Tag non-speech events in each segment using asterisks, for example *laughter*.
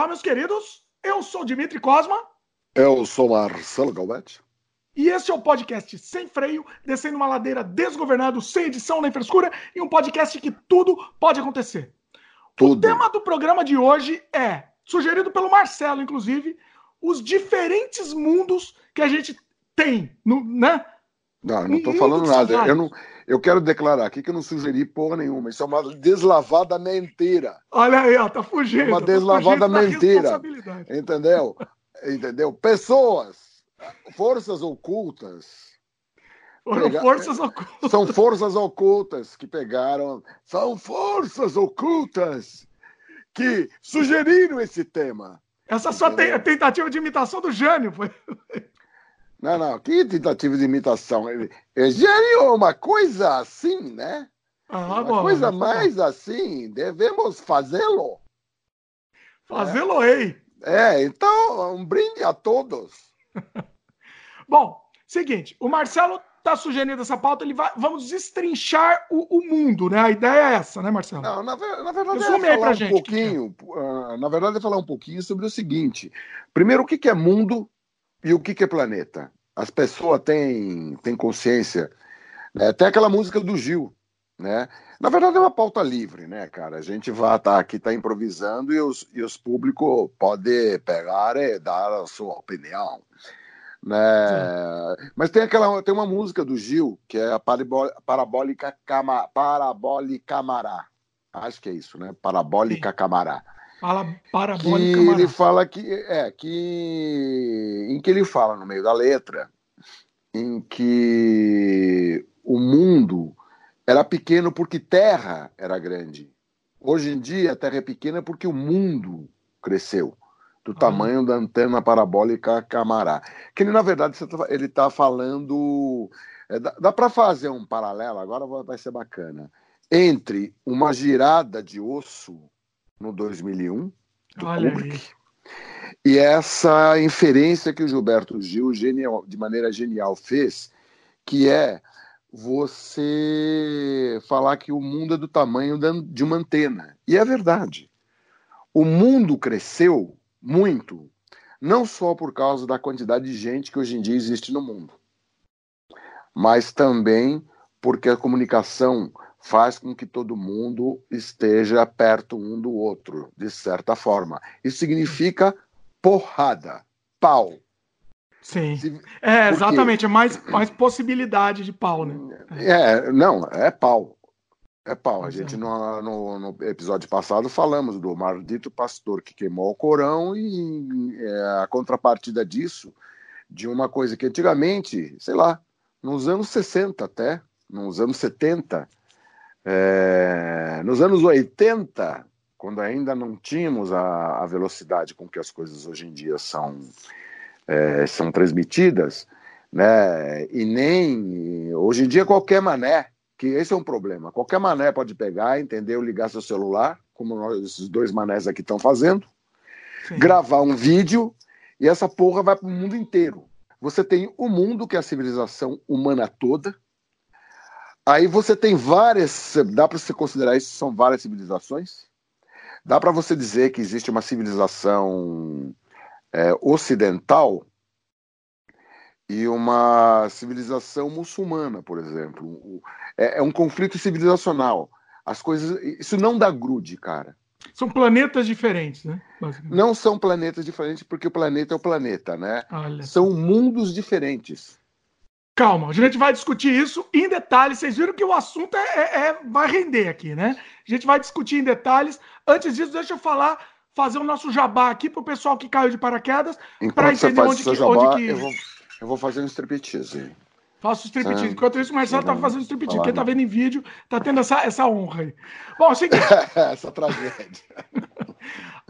Olá, meus queridos. Eu sou Dimitri Cosma. Eu sou Marcelo Galvete. E esse é o podcast Sem Freio, descendo uma ladeira desgovernado, sem edição nem frescura, e um podcast que tudo pode acontecer. Tudo. O tema do programa de hoje é, sugerido pelo Marcelo, inclusive, os diferentes mundos que a gente tem, no, né? Não, não estou falando nada. Eu, não, eu quero declarar aqui que eu não sugeri porra nenhuma. Isso é uma deslavada mentira. Olha aí, ó, tá fugindo. Uma tá deslavada mentira. Entendeu? Entendeu? Pessoas, forças ocultas. Pega... forças ocultas. São forças ocultas que pegaram. São forças ocultas que sugeriram esse tema. Essa sua tentativa de imitação do Jânio foi. Não, não, que tentativa de imitação. Gênio, uma coisa assim, né? Ah, uma bom, coisa mais bom. assim, devemos fazê-lo. Fazê-lo, ei! É, então, um brinde a todos. *laughs* bom, seguinte, o Marcelo está sugerindo essa pauta, ele vai, vamos destrinchar o, o, mundo, né? A ideia é essa, né, Marcelo? Não, na, na verdade, é falar um gente, pouquinho, uh, na verdade, é falar um pouquinho sobre o seguinte. Primeiro, o que, que é mundo e o que, que é planeta? As pessoas têm, têm consciência. Né? Até aquela música do Gil, né? Na verdade é uma pauta livre, né, cara? A gente vai estar tá aqui, tá improvisando e os, e os públicos podem pegar e dar a sua opinião. Né? Mas tem aquela tem uma música do Gil que é a parabólica cama, parabólica camará. Acho que é isso, né? Parabólica Sim. camará. Fala parabólica. Que ele fala que é que em que ele fala no meio da letra em que o mundo era pequeno porque terra era grande. Hoje em dia a terra é pequena porque o mundo cresceu do tamanho da antena parabólica Camará. Que ele, na verdade, tá, ele está falando. É, dá, dá para fazer um paralelo, agora vai ser bacana, entre uma girada de osso no 2001, do Olha Kubrick, aí. e essa inferência que o Gilberto Gil, genial, de maneira genial, fez, que é você falar que o mundo é do tamanho de uma antena. E é verdade. O mundo cresceu muito, não só por causa da quantidade de gente que hoje em dia existe no mundo, mas também porque a comunicação faz com que todo mundo esteja perto um do outro, de certa forma. Isso significa porrada, pau. Sim. Se... É, exatamente, é mais, mais possibilidade de pau, né? É, não, é pau. É pau. A gente, no, no, no, episódio passado, falamos do maldito pastor que queimou o Corão e é, a contrapartida disso, de uma coisa que antigamente, sei lá, nos anos 60 até, nos anos 70, é, nos anos 80, quando ainda não tínhamos a, a, velocidade com que as coisas hoje em dia são, é, são transmitidas, né? E nem hoje em dia qualquer mané, que esse é um problema. Qualquer mané pode pegar, entendeu? Ligar seu celular, como nós, esses dois manés aqui estão fazendo, Sim. gravar um vídeo e essa porra vai para o mundo inteiro. Você tem o mundo, que é a civilização humana toda, Aí você tem várias, dá para você considerar isso são várias civilizações? Dá para você dizer que existe uma civilização é, ocidental e uma civilização muçulmana, por exemplo. É, é um conflito civilizacional. As coisas, isso não dá grude, cara. São planetas diferentes, né? Não são planetas diferentes porque o planeta é o planeta, né? Olha. São mundos diferentes. Calma, a gente vai discutir isso em detalhes. Vocês viram que o assunto é, é, é vai render aqui, né? A gente vai discutir em detalhes. Antes disso, deixa eu falar, fazer o nosso jabá aqui para o pessoal que caiu de paraquedas, para entender onde que, jabá, onde que... Eu vou, eu vou fazer um striptease. Faço striptease. Enquanto isso, o Marcelo tá fazendo striptease. Quem tá vendo em vídeo tá tendo essa, essa honra aí. Bom, é seguinte. *laughs* essa tragédia. *laughs*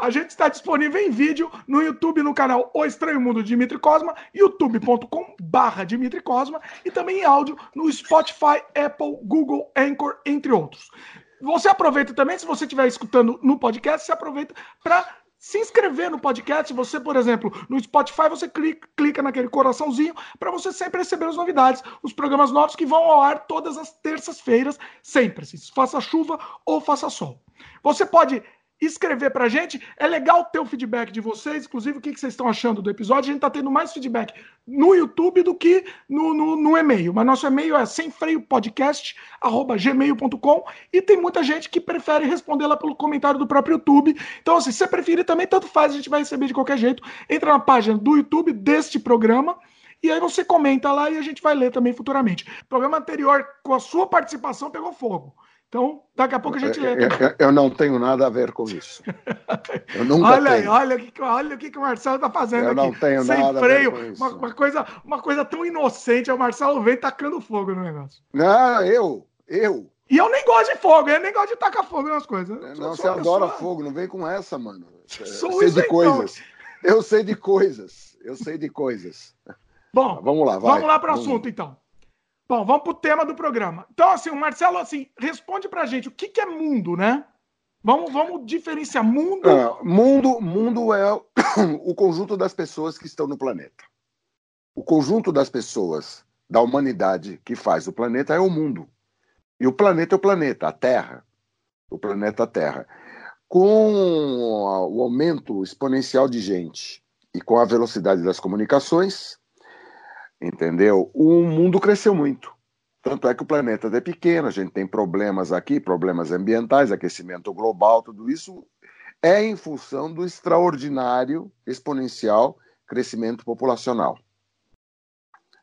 A gente está disponível em vídeo no YouTube, no canal O Estranho Mundo de Dimitri Cosma, youtube.com barra Dimitri Cosma, e também em áudio no Spotify, Apple, Google, Anchor, entre outros. Você aproveita também, se você estiver escutando no podcast, você aproveita para se inscrever no podcast. Você, por exemplo, no Spotify, você clica, clica naquele coraçãozinho para você sempre receber as novidades, os programas novos que vão ao ar todas as terças-feiras, sempre, se faça chuva ou faça sol. Você pode escrever pra gente. É legal ter o feedback de vocês, inclusive o que, vocês estão achando do episódio. A gente tá tendo mais feedback no YouTube do que no, no, no e-mail. Mas nosso e-mail é semfreiopodcast.gmail.com e tem muita gente que prefere responder lá pelo comentário do próprio YouTube. Então, assim, se você preferir também, tanto faz, a gente vai receber de qualquer jeito. Entra na página do YouTube deste programa. E aí você comenta lá e a gente vai ler também futuramente. O programa anterior, com a sua participação, pegou fogo. Então, daqui a pouco a gente lê. Eu, eu, não tenho nada a ver com isso. Eu nunca olha tenho. Olha, o que, olha o que, o Marcelo está fazendo eu aqui. Eu não tenho Sem nada freio, a ver com isso. Uma, uma, coisa, uma coisa tão inocente. É o Marcelo vem tacando fogo no negócio. Não, eu, eu. E eu nem gosto de fogo, eu nem gosto de tacar fogo nas coisas. Não, você adora fogo, não vem com essa, mano. Sou eu sei de coisas. Eu sei de coisas. Eu sei de coisas. Bom, vamos lá, vai. Vamos lá para o assunto, então. Bom, vamos para o tema do programa. Então, assim, o Marcelo, assim, responde para a gente o que, que é mundo, né? Vamos, vamos diferenciar mundo. É, mundo, mundo é o conjunto das pessoas que estão no planeta. O conjunto das pessoas da humanidade que faz o planeta é o mundo. E o planeta é o planeta, a Terra. O planeta Terra. Com o aumento exponencial de gente e com a velocidade das comunicações, entendeu? O mundo cresceu muito. Tanto é que o planeta é pequeno, a gente tem problemas aqui, problemas ambientais, aquecimento global, tudo isso é em função do extraordinário, exponencial crescimento populacional.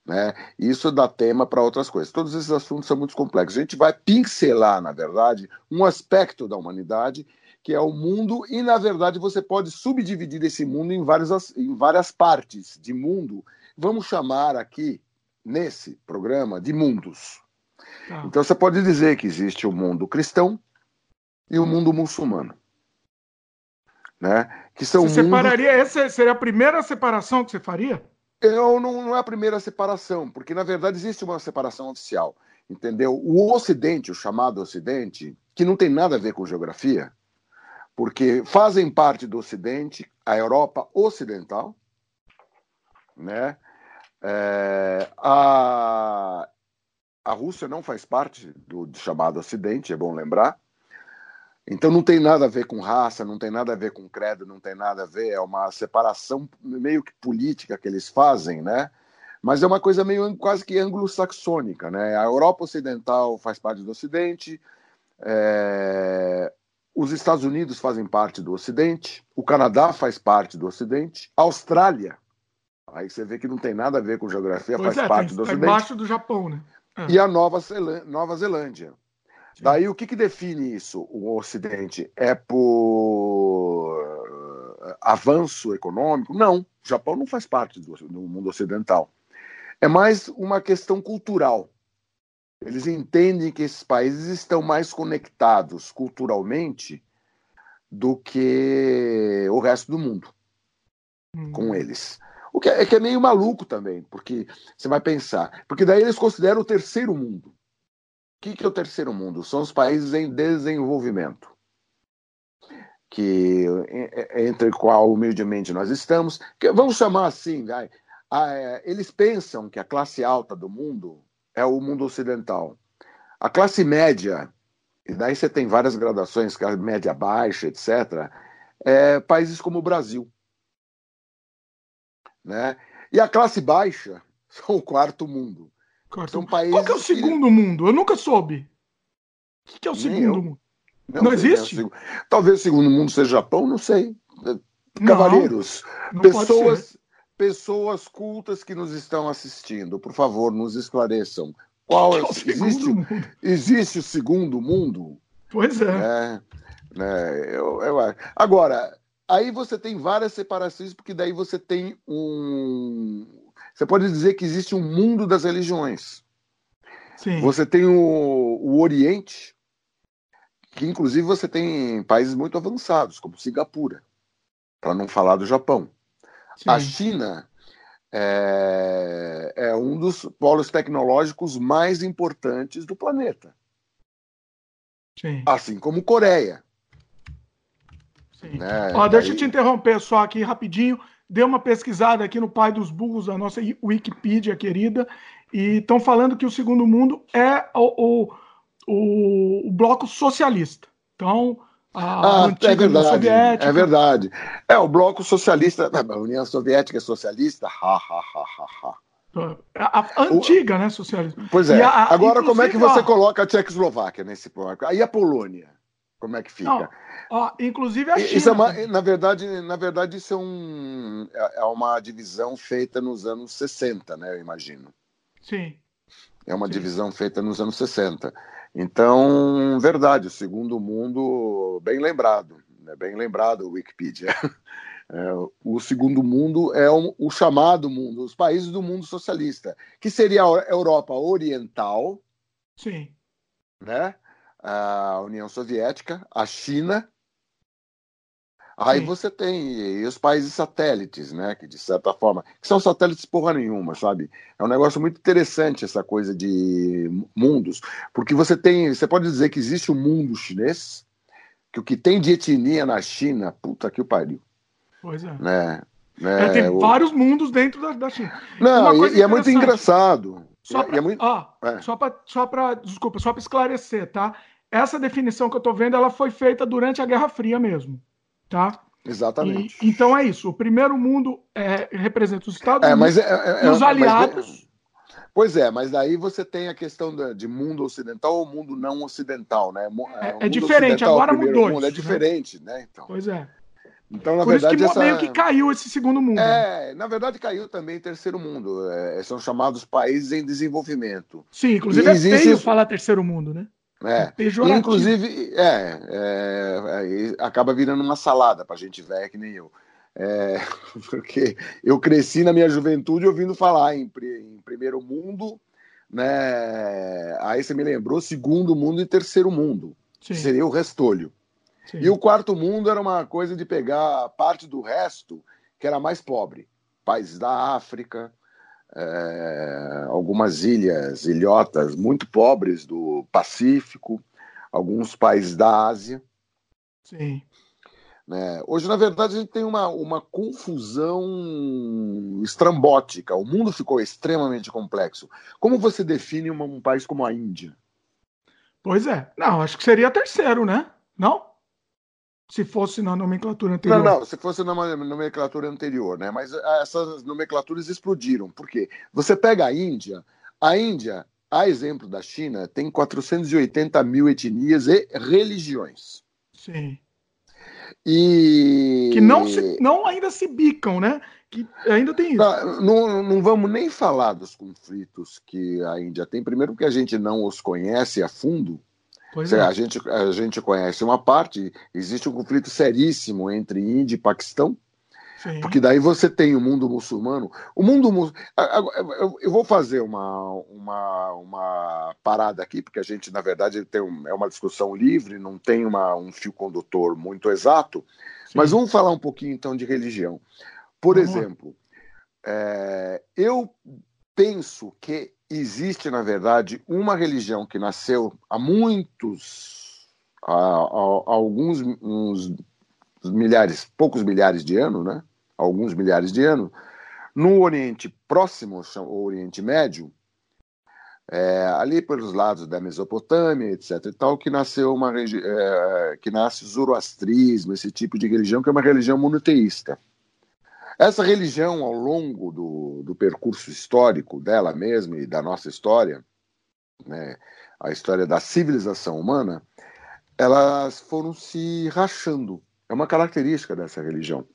Né? Isso dá tema para outras coisas. Todos esses assuntos são muito complexos. A gente vai pincelar, na verdade, um aspecto da humanidade que é o mundo, e na verdade você pode subdividir esse mundo em várias, em várias partes de mundo vamos chamar aqui, nesse programa, de mundos. Ah. Então você pode dizer que existe o mundo cristão e o mundo muçulmano. Né? Que são você mundos... separaria, essa seria a primeira separação que você faria? Eu não, não é a primeira separação, porque na verdade existe uma separação oficial. Entendeu? O Ocidente, o chamado Ocidente, que não tem nada a ver com geografia, porque fazem parte do Ocidente a Europa Ocidental, né? É, a, a Rússia não faz parte do, do chamado Ocidente, é bom lembrar. Então não tem nada a ver com raça, não tem nada a ver com credo, não tem nada a ver, é uma separação meio que política que eles fazem, né? Mas é uma coisa meio quase que anglo-saxônica, né? A Europa Ocidental faz parte do Ocidente, é... os Estados Unidos fazem parte do Ocidente, o Canadá faz parte do Ocidente, a Austrália Aí você vê que não tem nada a ver com geografia, pois faz é, parte tem, do tá Ocidente. embaixo do Japão, né? É. E a Nova, Zelândia. Nova Zelândia. Daí o que, que define isso, o Ocidente? É por avanço econômico? Não, o Japão não faz parte do, do mundo ocidental. É mais uma questão cultural. Eles entendem que esses países estão mais conectados culturalmente do que o resto do mundo hum. com eles. O que é, é, que é meio maluco também, porque você vai pensar. Porque daí eles consideram o terceiro mundo. O que, que é o terceiro mundo? São os países em desenvolvimento. Que, entre qual humildemente nós estamos. Que, vamos chamar assim, a, é, eles pensam que a classe alta do mundo é o mundo ocidental. A classe média, e daí você tem várias gradações, classe média baixa, etc., é países como o Brasil. Né? E a classe baixa *laughs* são o quarto mundo. Quarto... São países Qual que é o segundo que... mundo? Eu nunca soube. O que, que é o segundo mundo? Não, não existe? Não. Talvez o segundo mundo seja Japão, não sei. Cavalheiros, não, pessoas, pessoas cultas que nos estão assistindo, por favor, nos esclareçam. Qual *laughs* é, é o existe, mundo? existe o segundo mundo? Pois é. é né, eu, eu, agora, Aí você tem várias separações, porque daí você tem um. Você pode dizer que existe um mundo das religiões. Sim. Você tem o, o Oriente, que inclusive você tem países muito avançados, como Singapura, para não falar do Japão. Sim. A China é, é, um dos polos tecnológicos mais importantes do planeta. Sim. Assim como Coreia. Né? Ó, deixa eu te interromper só aqui rapidinho. Dei uma pesquisada aqui no Pai dos Burros, a nossa Wikipedia querida, e estão falando que o Segundo Mundo é o, o, o, bloco socialista. Então, a ah, é verdade, Soviética. É verdade. É, o bloco socialista, a União Soviética é socialista, ha, ha, ha, ha, ha. A, a antiga, o, né, socialista. Pois é. A, Agora, como é que você coloca a Tchecoslováquia nesse bloco? Aí a Polônia, como é que fica? Não, ó, inclusive a China. Isso é uma, na, verdade, na verdade, isso é, um, é, é uma divisão feita nos anos 60, né, eu imagino. Sim. É uma Sim. divisão feita nos anos 60. Então, verdade, o segundo mundo, bem lembrado, né? bem lembrado, Wikipedia. *laughs* É, o segundo mundo é o, o, chamado mundo, os países do mundo socialista, que seria a Europa Oriental, Sim. Né? a União Soviética, a China Aí Sim. você tem os países satélites, né? Que de certa forma. Que são satélites porra nenhuma, sabe? É um negócio muito interessante essa coisa de mundos. Porque você tem. Você pode dizer que existe o um mundo chinês, que o que tem de etnia na China, puta que o pariu. Pois é. Né? Né? É, tem o... vários mundos dentro da, da China. Não, e, e é muito engraçado. Só para, é muito... é. só para, só para, desculpa, só para esclarecer, tá? Essa definição que eu estou vendo, ela foi feita durante a Guerra Fria mesmo tá? Exatamente. E, então é isso. O primeiro mundo é, representa os Estados é, Unidos é, é, e os aliados. Pois é, mas daí você tem a questão de mundo ocidental ou mundo não ocidental, né? É, é diferente, agora mudou. Mundo, é diferente, né? né? Então. Pois é. Então, na Por verdade, isso que essa... meio que caiu esse segundo mundo. É, na verdade caiu também terceiro mundo. É, são chamados países em desenvolvimento. Sim, inclusive e é existe... feio falar terceiro mundo, né? É, inclusive, é, é, é, acaba virando uma salada para gente velha que nem eu. É, *laughs* porque eu cresci na minha juventude ouvindo falar em, em, primeiro mundo, né? Aí você me lembrou segundo mundo e terceiro mundo, Sim. seria o restolho. Sim. E o quarto mundo era uma coisa de pegar parte do resto que era mais pobre, países da África, é, algumas ilhas, ilhotas muito pobres do Pacífico, alguns países da Ásia. Sim. Né? Hoje, na verdade, a gente tem uma, uma confusão estrambótica. O mundo ficou extremamente complexo. Como você define um país como a Índia? Pois é. Não, acho que seria terceiro, né? Não? Se fosse na nomenclatura anterior. Não, não, se fosse na nomenclatura anterior, né? Mas ah, essas nomenclaturas explodiram. Por quê? Você pega a Índia, a Índia, a exemplo da China, tem 480 mil etnias e religiões. Sim. E. Que não, se, não ainda se bicam, né? Que ainda tem isso. Não, não, não vamos nem falar dos conflitos que a Índia tem. Primeiro, porque a gente não os conhece a fundo. Pois é. a, gente, a gente conhece uma parte, existe um conflito seríssimo entre Índia e Paquistão, Sim. porque daí você tem o mundo muçulmano. O mundo Eu vou fazer uma, uma, uma parada aqui, porque a gente, na verdade, tem um, é uma discussão livre, não tem uma, um fio condutor muito exato, Sim. mas vamos falar um pouquinho então de religião. Por exemplo, é, eu penso que existe, na verdade, uma religião que nasceu há muitos, há, há, há alguns uns milhares, poucos milhares de anos, né? Alguns milhares de anos, no Oriente Próximo, o Oriente Médio, é, ali pelos lados da Mesopotâmia, etc. e tal, que nasceu uma é, que nasce o zoroastrismo, esse tipo de religião que é uma religião monoteísta. Essa religião, ao longo do, do percurso histórico dela mesma e da nossa história, né, a história da civilização humana, elas foram se rachando. É uma característica dessa religião.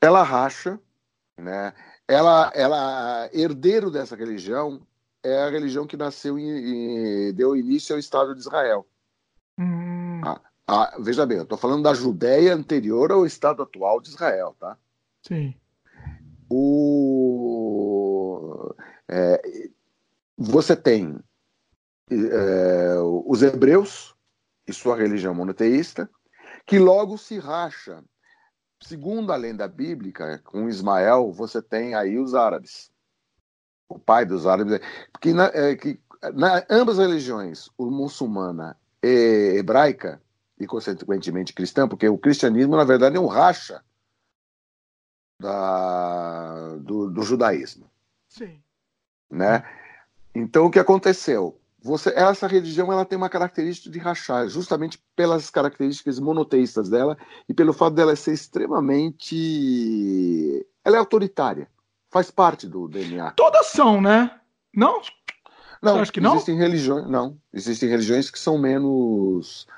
Ela racha, né? Ela, ela herdeiro dessa religião é a religião que nasceu e deu início ao Estado de Israel. Hum. Ah, ah, veja bem, eu estou falando da Judéia anterior ao Estado atual de Israel, tá? Sim. O, é, você tem é, os hebreus e sua religião monoteísta, que logo se racha. Segundo a lenda bíblica, com Ismael, você tem aí os árabes. O pai dos árabes. Porque na, é, que, na, ambas as religiões, o muçulmana e hebraica, e consequentemente cristã, porque o cristianismo, na verdade, é um racha da, do, do judaísmo. Sim. Né? Então, o que aconteceu? você, essa religião ela tem uma característica de rachar, justamente pelas características monoteístas dela e pelo fato dela ser extremamente. Ela é autoritária, faz parte do DNA. Todas são, né? Não? Não, acho que não? Existem religiões, não. Existem religiões que são menos.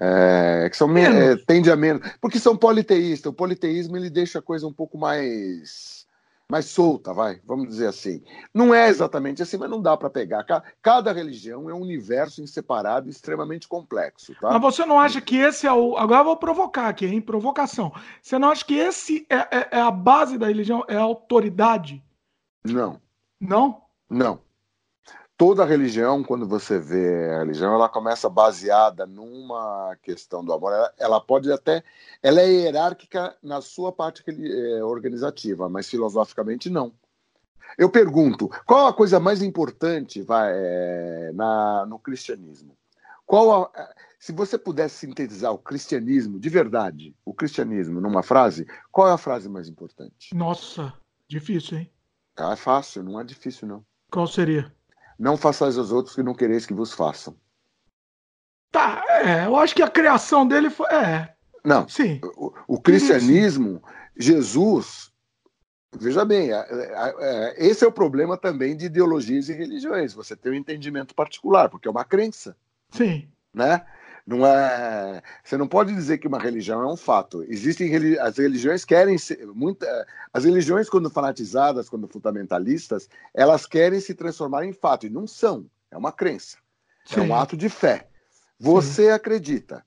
É, que são menos. É, tende a menos. Porque são politeístas. O politeísmo ele deixa a coisa um pouco mais mais solta, vai, vamos dizer assim. Não é exatamente assim, mas não dá para pegar. Cada religião é um universo em separado extremamente complexo, tá? Mas você não acha que esse é o. Agora eu vou provocar aqui, hein? Provocação. Você não acha que esse é, é, é a base da religião? É a autoridade? Não. Não? Não toda religião, quando você vê a religião, ela começa baseada numa questão do amor. Ela, ela pode até, ela é hierárquica na sua parte é, organizativa, mas filosoficamente não. Eu pergunto, qual a coisa mais importante vai, é, na, no cristianismo? Qual a, se você pudesse sintetizar o cristianismo de verdade, o cristianismo numa frase, qual é a frase mais importante? Nossa, difícil, hein? Ah, é fácil, não é difícil não. Qual seria? Não façais aos outros que não quereis que vos façam. Tá, é, eu acho que a criação dele foi. É. Não. Sim. O, o cristianismo, Jesus. Veja bem, é, é, esse é o problema também de ideologias e religiões. Você tem um entendimento particular, porque é uma crença. Sim. Né? Não é, você não pode dizer que uma religião é um fato. Existem as religiões querem ser muita, as religiões quando fanatizadas, quando fundamentalistas, elas querem se transformar em fato e não são. É uma crença. Sim. É um ato de fé. Você Sim. acredita.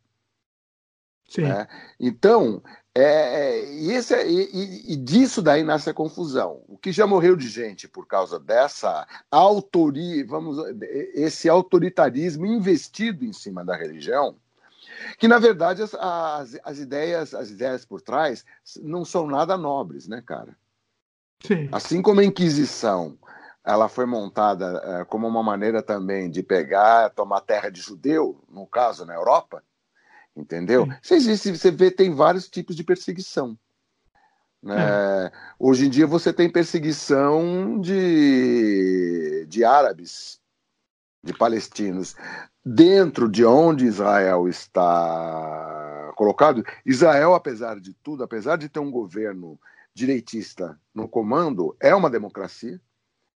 Sim. Né? Então, é, é, e, esse, é, e, e, disso daí nasce a confusão. O que já morreu de gente por causa dessa autoria, vamos, esse autoritarismo investido em cima da religião, que na verdade as, as, as ideias, as ideias por trás não são nada nobres, né, cara? Sim. Assim como a Inquisição, ela foi montada é, como uma maneira também de pegar, tomar terra de judeu, no caso na Europa entendeu? Você, existe, você vê, tem vários tipos de perseguição. Né? É. Hoje em dia você tem perseguição de, de árabes, de palestinos. Dentro de onde Israel está colocado, Israel, apesar de tudo, apesar de ter um governo direitista no comando, é uma democracia.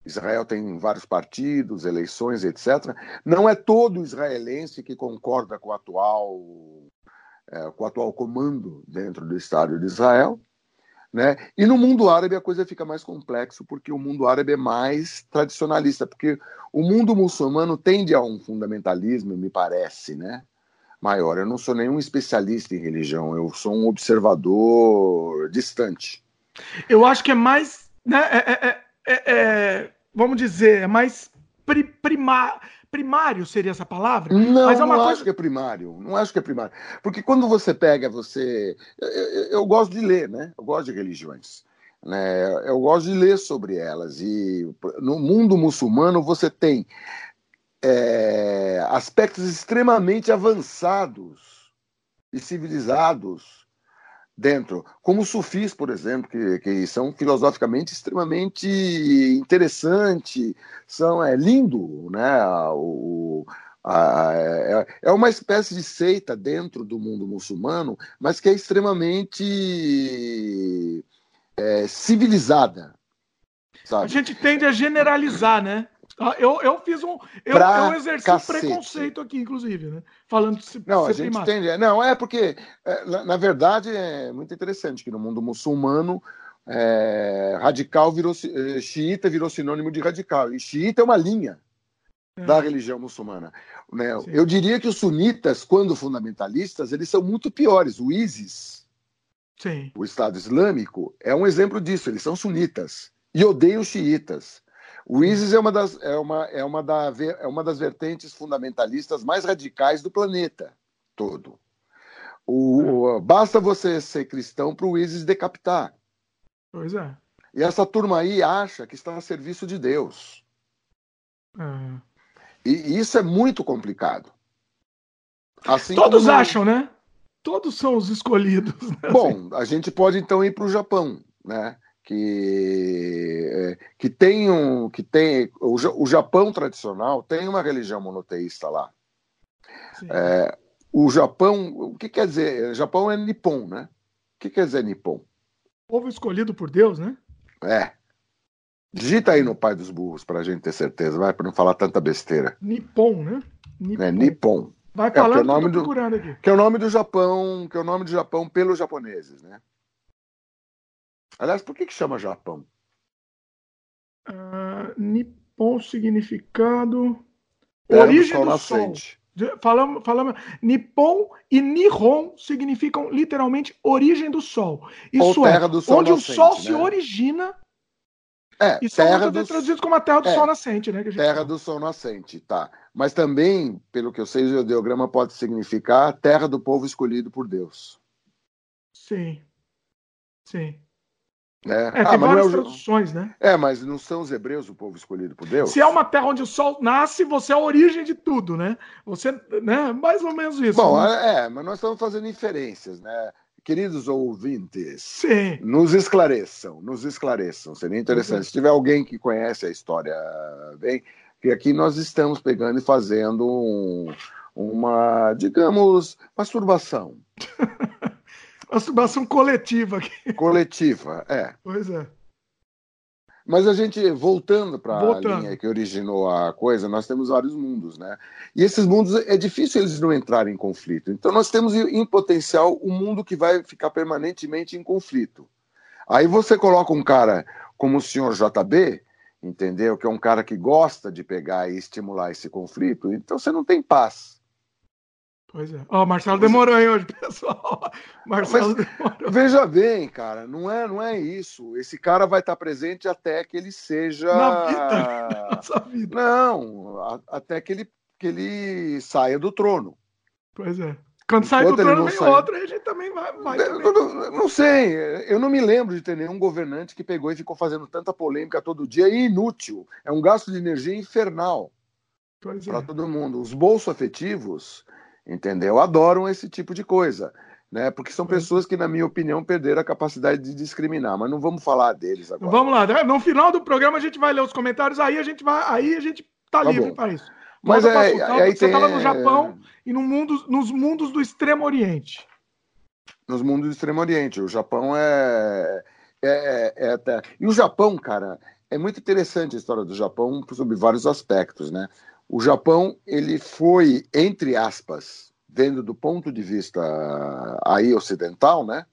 Israel tem vários partidos, eleições, etc. Não é todo israelense que concorda com o atual, é, com o atual comando dentro do Estado de Israel. Né? E no mundo árabe a coisa fica mais complexa, porque o mundo árabe é mais tradicionalista, porque o mundo muçulmano tende a um fundamentalismo, me parece, né? maior. Eu não sou nenhum especialista em religião, eu sou um observador distante. Eu acho que é mais. Né, é, é, é é, vamos dizer, é mais pri, primar, primário seria essa palavra? Não, Mas é uma não coisa... acho que é primário. Não acho que é primário. Porque quando você pega, você. Eu, eu, eu gosto de ler, né? Eu gosto de religiões. Né? Eu gosto de ler sobre elas. E no mundo muçulmano você tem é, aspectos extremamente avançados e civilizados dentro, como sufis, por exemplo, que, que são filosoficamente extremamente interessante, são é lindo, né? O, a, é, é uma espécie de seita dentro do mundo muçulmano, mas que é extremamente é, civilizada. Sabe? A gente tende a generalizar, né? Ah, eu, eu fiz um. Eu, eu exerci cacete. preconceito aqui, inclusive, né? Falando de se, Não, a gente primário. entende. Não, é porque, é, na, na, verdade, é muito interessante que no mundo muçulmano, é, radical virou. É, xiita virou sinônimo de radical. E xiita é uma linha é. da religião muçulmana. Né? Eu diria que os sunitas, quando fundamentalistas, eles são muito piores. O ISIS, Sim. o Estado Islâmico, é um exemplo disso. Eles são sunitas e odeiam xiitas. O ISIS é uma, das, é, uma, é, uma da, é uma das vertentes fundamentalistas mais radicais do planeta todo. O, é. Basta você ser cristão para o ISIS decapitar. Pois é. E essa turma aí acha que está a serviço de Deus. É. E isso é muito complicado. Assim Todos como... acham, né? Todos são os escolhidos. Né? Bom, a gente pode então ir para o Japão, né? Que, é, que tem um. Que tem, o, o Japão tradicional tem uma religião monoteísta lá. É, o Japão, o que quer dizer? O Japão é Nippon, né? O que quer dizer Nippon? Povo escolhido por Deus, né? É. Digita aí no Pai dos Burros para a gente ter certeza, vai, para não falar tanta besteira. Nippon, né? Nippon. É, Nippon. Vai falando é, que, é o nome do, aqui. Que é o nome do Japão, que é o nome do Japão pelos japoneses, né? Aliás, por que que chama Japão? Uh, Nippon significado Terra origem do sol. Do sol. Falamos, falamos, Nippon e Nihon significam literalmente origem do sol. Isso é, onde nascente, o sol né? se origina. É, Isso terra é do... traduzido como a terra do é, sol nascente, né? terra fala. do sol nascente, tá. Mas também, pelo que eu sei, o ideograma pode significar terra do povo escolhido por Deus. Sim. Sim. É, é ah, tem várias é traduções, né? É, mas não são os hebreus o povo escolhido por Deus? Se é uma terra onde o sol nasce, você é a origem de tudo, né? Você, né? Mais ou menos isso. Bom, né? é, mas nós estamos fazendo inferências, né? Queridos ouvintes, Sim. nos esclareçam, nos esclareçam. Seria interessante. Se tiver alguém que conhece a história bem, que aqui nós estamos pegando e fazendo um, uma, digamos, masturbação. *laughs* Masturbação coletiva aqui. Coletiva, é. Pois é. Mas a gente, voltando para a linha que originou a coisa, nós temos vários mundos, né? E esses mundos, é difícil eles não entrarem em conflito. Então nós temos em potencial um mundo que vai ficar permanentemente em conflito. Aí você coloca um cara como o senhor JB, entendeu? Que é um cara que gosta de pegar e estimular esse conflito, então você não tem paz. Pois é. Ó, oh, Marcelo demorou aí hoje, pessoal. *laughs* Marcelo Mas, demorou. Veja bem, cara, não é, não é isso. Esse cara vai estar presente até que ele seja. Na vida, *laughs* nossa vida. Não, a, até que ele, que ele saia do trono. Pois é. Quando sai do trono, vem sai... outro, a gente também vai. vai também. Não, não, sei, eu não me lembro de ter nenhum governante que pegou e ficou fazendo tanta polêmica todo dia e inútil. É um gasto de energia infernal para é. todo mundo. Os bolsos afetivos entendeu? Adoram esse tipo de coisa, né? Porque são pessoas que, na minha opinião, perderam a capacidade de discriminar. Mas não vamos falar deles agora. Vamos lá. Né? No final do programa a gente vai ler os comentários. Aí a gente vai, aí a gente tá, tá livre para isso. Mas é, aí você estava no Japão e no mundo, nos mundos do Extremo Oriente. Nos mundos do Extremo Oriente. O Japão é, é, é até. E o Japão, cara, é muito interessante a história do Japão sob vários aspectos, né? O Japão ele foi, entre aspas, vendo do ponto de vista aí ocidental, né?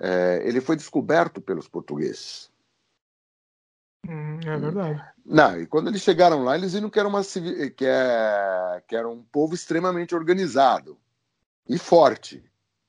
É, ele foi descoberto pelos portugueses. Hum, é verdade. Não, e quando eles chegaram lá, eles viram que era, uma, que, é, que era um povo extremamente organizado e forte.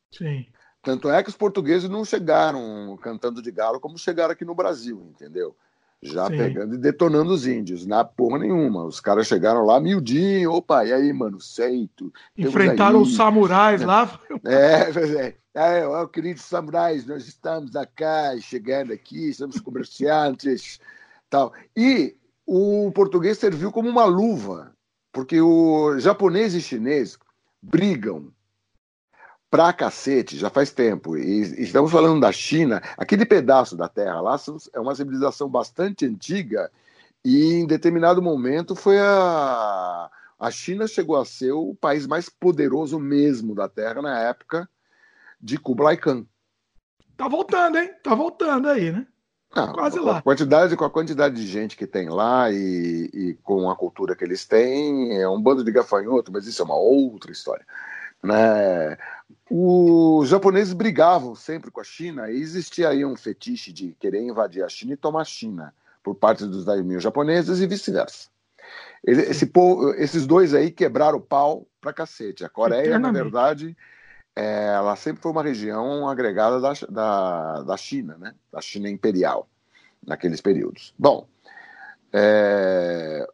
Sim. Tanto é que os portugueses não chegaram cantando de galo como chegaram aqui no Brasil, entendeu? Já Sim. pegando e detonando os índios, na porra nenhuma. Os caras chegaram lá, miudinho, opa, e aí, mano, seito. Enfrentaram os samurais lá. É, é, é, ó, queridos samurais, nós estamos acá, chegando aqui, somos comerciantes, tal. E o português serviu como uma luva, porque o japonês e chinês brigam pra cacete, já faz tempo. E, estamos falando da China, aquele pedaço da Terra lá é uma civilização bastante antiga e em determinado momento foi a a China chegou a ser o país mais poderoso mesmo da Terra na época de Kublai Khan. Tá voltando, hein? Tá voltando aí, né? Não, Quase com lá. A quantidade, com a quantidade de gente que tem lá e, e, com a cultura que eles têm, é um bando de gafanhoto, mas isso é uma outra história. Né? Os japoneses brigavam sempre com a China e existia aí um fetiche de querer invadir a China e tomar a China por parte dos daimyo japoneses e vice-versa. Esse povo, esses dois aí quebraram o pau pra cacete. A Coreia, na verdade, é, ela sempre foi uma região agregada da, da, da, China, né? da China imperial, naqueles períodos. Bom, é,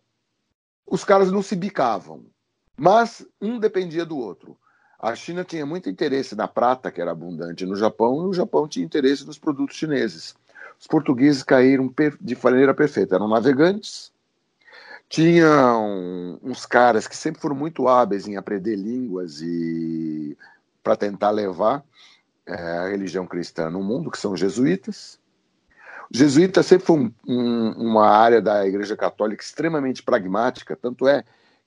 os caras não se bicavam, mas um dependia do outro. A China tinha muito interesse na prata, que era abundante no Japão, e o Japão tinha interesse nos produtos chineses. Os portugueses caíram de maneira perfeita. Eram navegantes, tinham uns caras que sempre foram muito hábeis em aprender línguas e para tentar levar é, a religião cristã no mundo, que são os jesuítas. Jesuíta sempre foi um, uma área da Igreja Católica extremamente pragmática, tanto é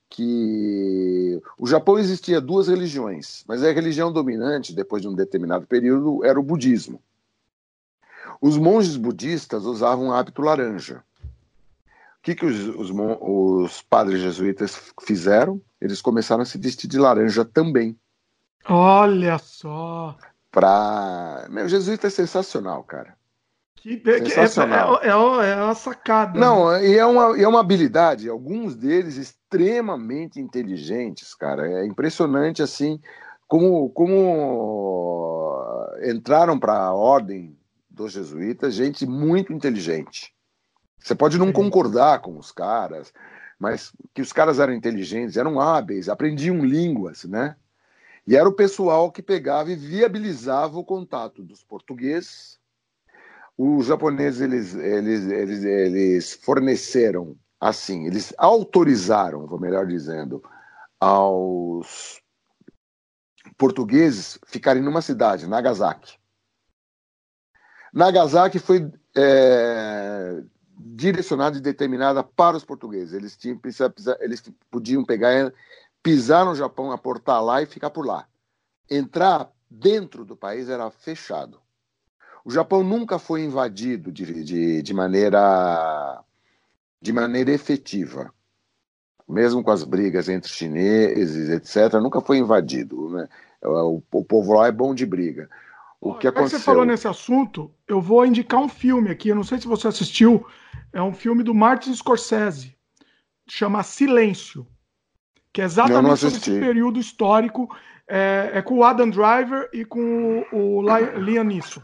que o Japão existia duas religiões, mas a religião dominante, depois de um determinado período, era o budismo. Os monges budistas usavam hábito laranja. O que, que os, os, os padres jesuítas fizeram? Eles começaram a se vestir de laranja também. Olha só! Pra... Meu, jesuíta é sensacional, cara. Que, sensacional. É, é, é, uma sacada. Não, né? e é uma, é uma habilidade, alguns deles extremamente inteligentes, cara. É impressionante, assim, como, como entraram para a ordem dos jesuítas gente muito inteligente. Você pode não concordar com os caras, mas que os caras eram inteligentes, eram hábeis, aprendiam línguas, né? E era o pessoal que pegava e viabilizava o contato dos portugueses. Os japoneses eles, eles, eles, eles forneceram, assim, eles autorizaram, vou melhor dizendo, aos portugueses ficarem numa cidade, Nagasaki. Nagasaki foi é, direcionada e determinada para os portugueses. Eles, tinham, eles podiam pegar pisar no Japão, aportar lá e ficar por lá. Entrar dentro do país era fechado. O Japão nunca foi invadido de, de, de maneira de maneira efetiva, mesmo com as brigas entre chineses, etc. Nunca foi invadido. Né? O, o povo lá é bom de briga. O que aconteceu? você falou nesse assunto, eu vou indicar um filme aqui. Eu não sei se você assistiu. É um filme do Martin Scorsese, chama Silêncio que é exatamente sobre esse período histórico, é, é, com o Adam Driver e com o, o Liam Neeson.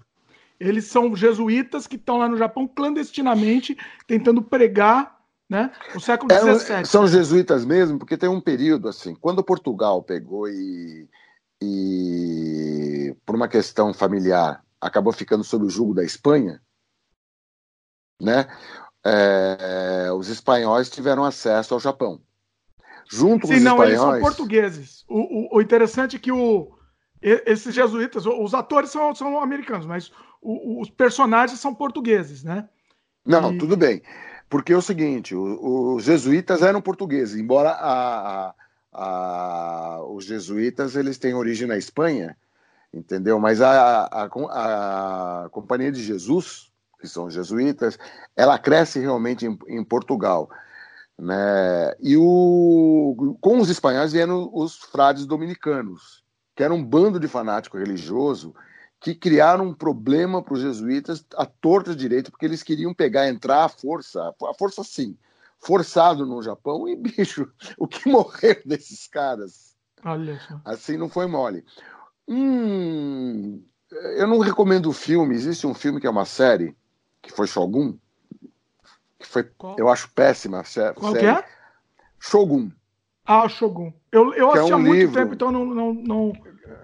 Eles são jesuítas que estão lá no Japão clandestinamente tentando pregar né, o século XVII. É, são jesuítas mesmo, porque tem um período assim, quando Portugal pegou e, e por uma questão familiar acabou ficando sob o jugo da Espanha, né? É, os espanhóis tiveram acesso ao Japão junto Sim, com os não, espanhóis. eles são portugueses. O, o, o, interessante é que o, esses jesuítas, os atores são, são americanos, mas o, os personagens são portugueses, né? Não, e... tudo bem. Porque é o seguinte, os jesuítas eram portugueses, embora a, a, a, os jesuítas eles têm origem na Espanha, entendeu? Mas a, a, Companhia de Jesus, que são jesuítas, ela cresce realmente em, em Portugal. Né? E o, com os espanhóis vieram os frades dominicanos, que eram um bando de fanático religioso que criaram um problema para os jesuítas à torta direito, porque eles queriam pegar, entrar à força, a força sim, forçado no Japão, e bicho, *laughs* o que morreu desses caras? Olha só. Assim não foi mole. Hum, eu não recomendo o filme, existe um filme que é uma série, que foi Shogun, que foi, Qual? eu acho péssima. Qual série. que é? Shogun. Ah, Shogun. Eu, eu assisti é um há muito livro... tempo, então não. Não, não,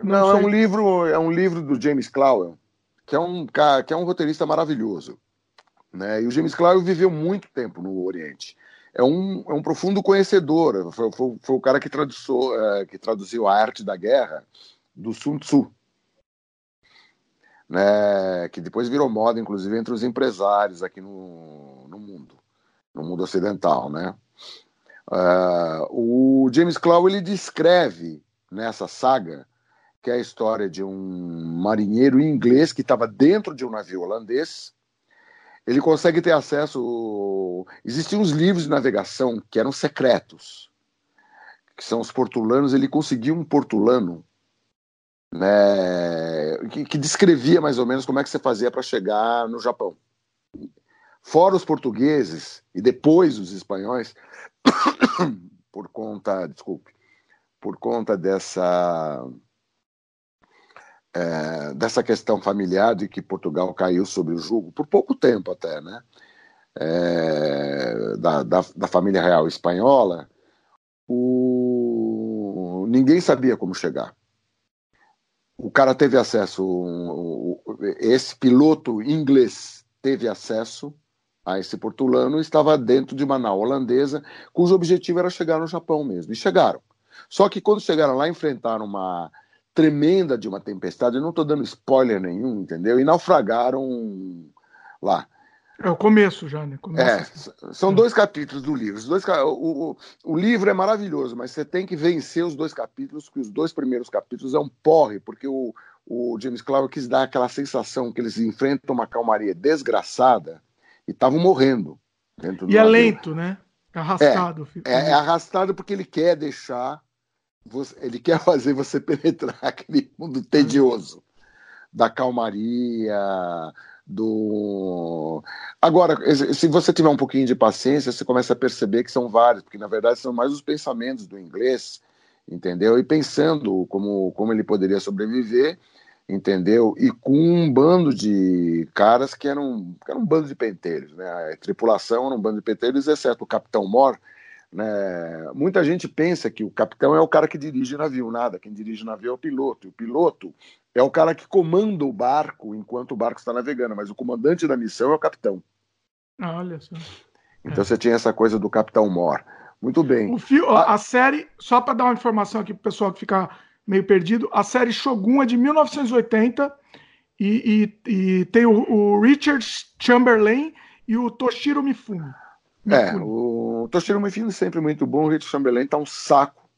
não, não é um livro, é um livro do James Clowell, que é um que é um roteirista maravilhoso. Né? E o James Clowell viveu muito tempo no Oriente. É um, é um profundo conhecedor. Foi, foi, foi o cara que, traduziu, é, que traduziu a arte da guerra do Sun Tzu. Né, que depois virou moda, inclusive, entre os empresários aqui no, no mundo, no mundo ocidental, né? Uh, o James Clow ele descreve nessa saga que é a história de um marinheiro inglês que estava dentro de um navio holandês. Ele consegue ter acesso. Existiam uns livros de navegação que eram secretos, que são os portulanos. Ele conseguiu um portulano né, que, que descrevia mais ou menos como é que você fazia para chegar no Japão fora os portugueses e depois os espanhóis, *coughs* por conta, desculpe, por conta dessa é, dessa questão familiar de que Portugal caiu sob o jugo por pouco tempo até, né? É, da, da, da, família real espanhola, o, ninguém sabia como chegar. O cara teve acesso, esse piloto inglês teve acesso a esse portulano estava dentro de uma nau holandesa, cujo objetivo era chegar no Japão mesmo. E chegaram. Só que quando chegaram lá, enfrentaram uma tremenda de uma tempestade, eu não estou dando spoiler nenhum, entendeu? E naufragaram lá. É o começo já, né? É, são dois capítulos do livro. Os dois, o, o, o, livro é maravilhoso, mas você tem que vencer os dois capítulos, porque os dois primeiros capítulos é um porre, porque o, o James Clower quis dar aquela sensação que eles enfrentam uma calmaria desgraçada e estavam morrendo. e é lento, né? É arrastado. É, é, é, arrastado porque ele quer deixar, ele quer *laughs* fazer você penetrar *laughs* aquele mundo tedioso da calmaria, do. Agora, se você tiver um pouquinho de paciência, você começa a perceber que são vários, porque na verdade são mais os pensamentos do inglês, entendeu? E pensando como, como ele poderia sobreviver, entendeu? E com um bando de caras que eram, que eram um bando de penteiros, né? A tripulação era um bando de penteiros, exceto o Capitão Mor. Né? Muita gente pensa que o capitão é o cara que dirige o navio, nada. Quem dirige o navio é o piloto. E o piloto é o cara que comanda o barco enquanto o barco está navegando, mas o comandante da missão é o capitão. Olha só. Então é. você tinha essa coisa do Capitão Mor. Muito bem. Fio, a... a série, só para dar uma informação aqui para o pessoal que fica meio perdido, a série Shogun é de 1980 e, e, e tem o, o, Richard Chamberlain e o Toshiro Mifune. Mifune. É, o Toshiro Mifune é sempre muito bom, o Richard Chamberlain tá um saco.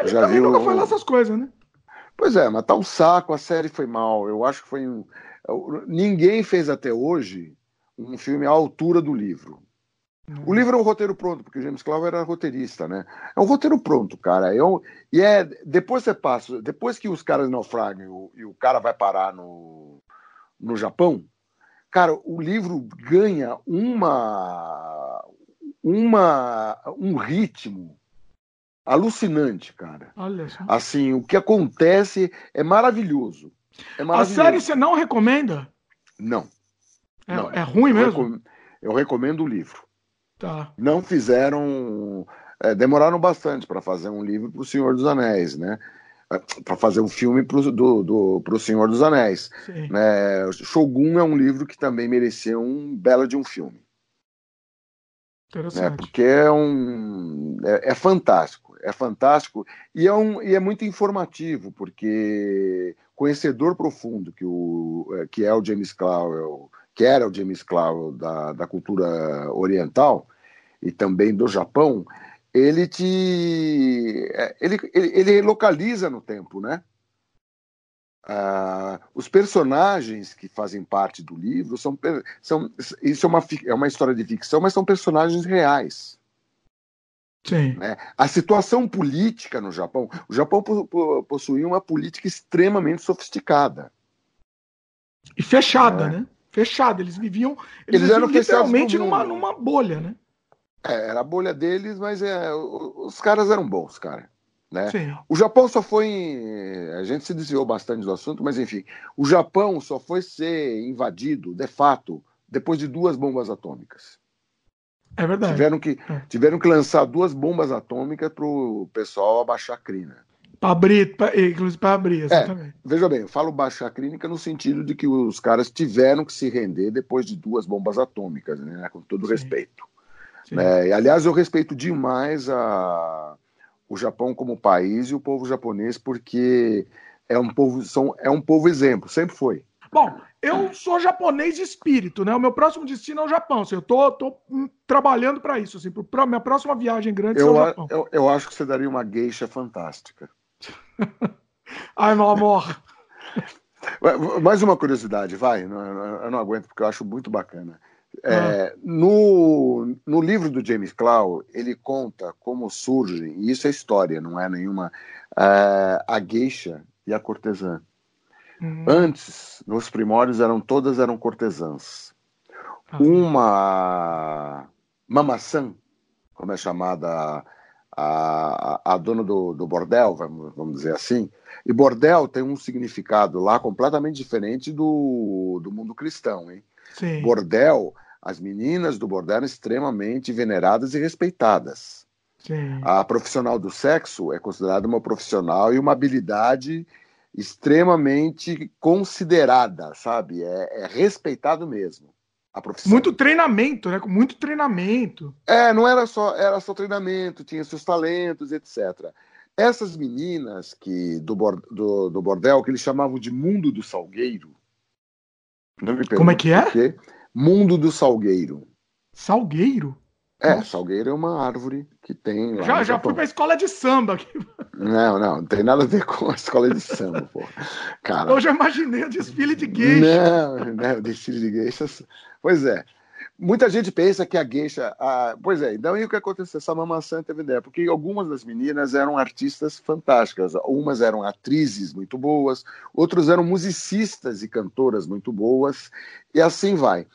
Ele Já viu... nunca falou essas coisas, né? Pois é, mas tá um saco, a série foi mal. Eu acho que foi um... Ninguém fez até hoje um filme à altura do livro. Uhum. O livro é um roteiro pronto, porque o James Clover era roteirista, né? É um roteiro pronto, cara. É um... E é. Depois você passa, depois que os caras naufragam e o, e o cara vai parar no, no Japão, cara, o livro ganha uma. uma um ritmo alucinante, cara. Olha só. Assim, o que acontece é maravilhoso. É maravilhoso. A série você não recomenda? Não. É, não. é ruim eu mesmo? Recom... Eu recomendo o livro. Tá. Não fizeram. É, demoraram bastante para fazer um livro para o Senhor dos Anéis, né? Para fazer um filme para do, do, o Senhor dos Anéis. Né? Shogun é um livro que também merecia um belo de um filme. Interessante. Né? Porque é um. É, é, fantástico. É fantástico e é, um, e é muito informativo, porque conhecedor profundo que, o, é, que é o James Clower, que era o James Clower da, da cultura oriental, e também do Japão, ele te é, ele, ele, ele localiza no tempo, né? Ah, os personagens que fazem parte do livro são, são isso é uma, é uma história de ficção, mas são personagens reais. Sim. Né? A situação política no Japão, o Japão possuía uma política extremamente sofisticada. E fechada, né? né? Fechada. Eles viviam, eles, eles eram literalmente numa, numa bolha, né? É, era a bolha deles, mas é, os caras eram bons, cara. Né? O Japão só foi. A gente se desviou bastante do assunto, mas enfim, o Japão só foi ser invadido, de fato, depois de duas bombas atômicas. É verdade. Tiveram que, é. tiveram que lançar duas bombas atômicas para o pessoal abaixar a crina. Para abrir, pra, inclusive para abrir, é, exatamente. É, veja bem, eu falo baixar a clínica no sentido de que os caras tiveram que se render depois de duas bombas atômicas, né, com todo Sim. respeito. Né? E, aliás, eu respeito demais a, o Japão como país e o povo japonês, porque é um povo, são, é um povo exemplo, sempre foi. Bom, eu sou japonês de espírito, né? O meu próximo destino é o Japão. Assim, eu tô, tô trabalhando para isso. Assim, pra minha próxima viagem grande eu, é o Japão. Eu, eu acho que você daria uma geisha fantástica. *laughs* Ai, meu amor. *laughs* Mais uma curiosidade, vai. Eu não aguento porque eu acho muito bacana. É, ah. no, no livro do James Clow, ele conta como surgem, e isso é história, não é nenhuma, uh, a geisha e a cortesã. Uhum. Antes, nos primórdios, eram todas eram cortesãs. Ah. Uma, uma maçã, como é chamada a, a, dona do, do bordel, vamos, vamos dizer assim. E bordel tem um significado lá completamente diferente do, do mundo cristão, hein? Sim. Bordel, as meninas do bordel eram extremamente veneradas e respeitadas. Sim. A profissional do sexo é considerada uma profissional e uma habilidade extremamente considerada, sabe? É, é respeitado mesmo a profissão. Muito treinamento, né? Muito treinamento. É, não era só, era só treinamento, tinha seus talentos, etc. Essas meninas que do, do, do bordel, que eles chamavam de mundo do salgueiro. Como é que é? Mundo do Salgueiro. Salgueiro? É, salgueiro é uma árvore que tem. Lá já já fui pra escola de samba aqui. Não, não, não tem nada a ver com a escola de samba, pô. Cara, eu já imaginei o desfile de geisha. Não, não, o desfile de geishas. Pois é. Muita gente pensa que a geisha. A... Pois é, então e o que aconteceu? Essa mamaçã teve ideia, porque algumas das meninas eram artistas fantásticas. Umas eram atrizes muito boas, outras eram musicistas e cantoras muito boas, e assim vai.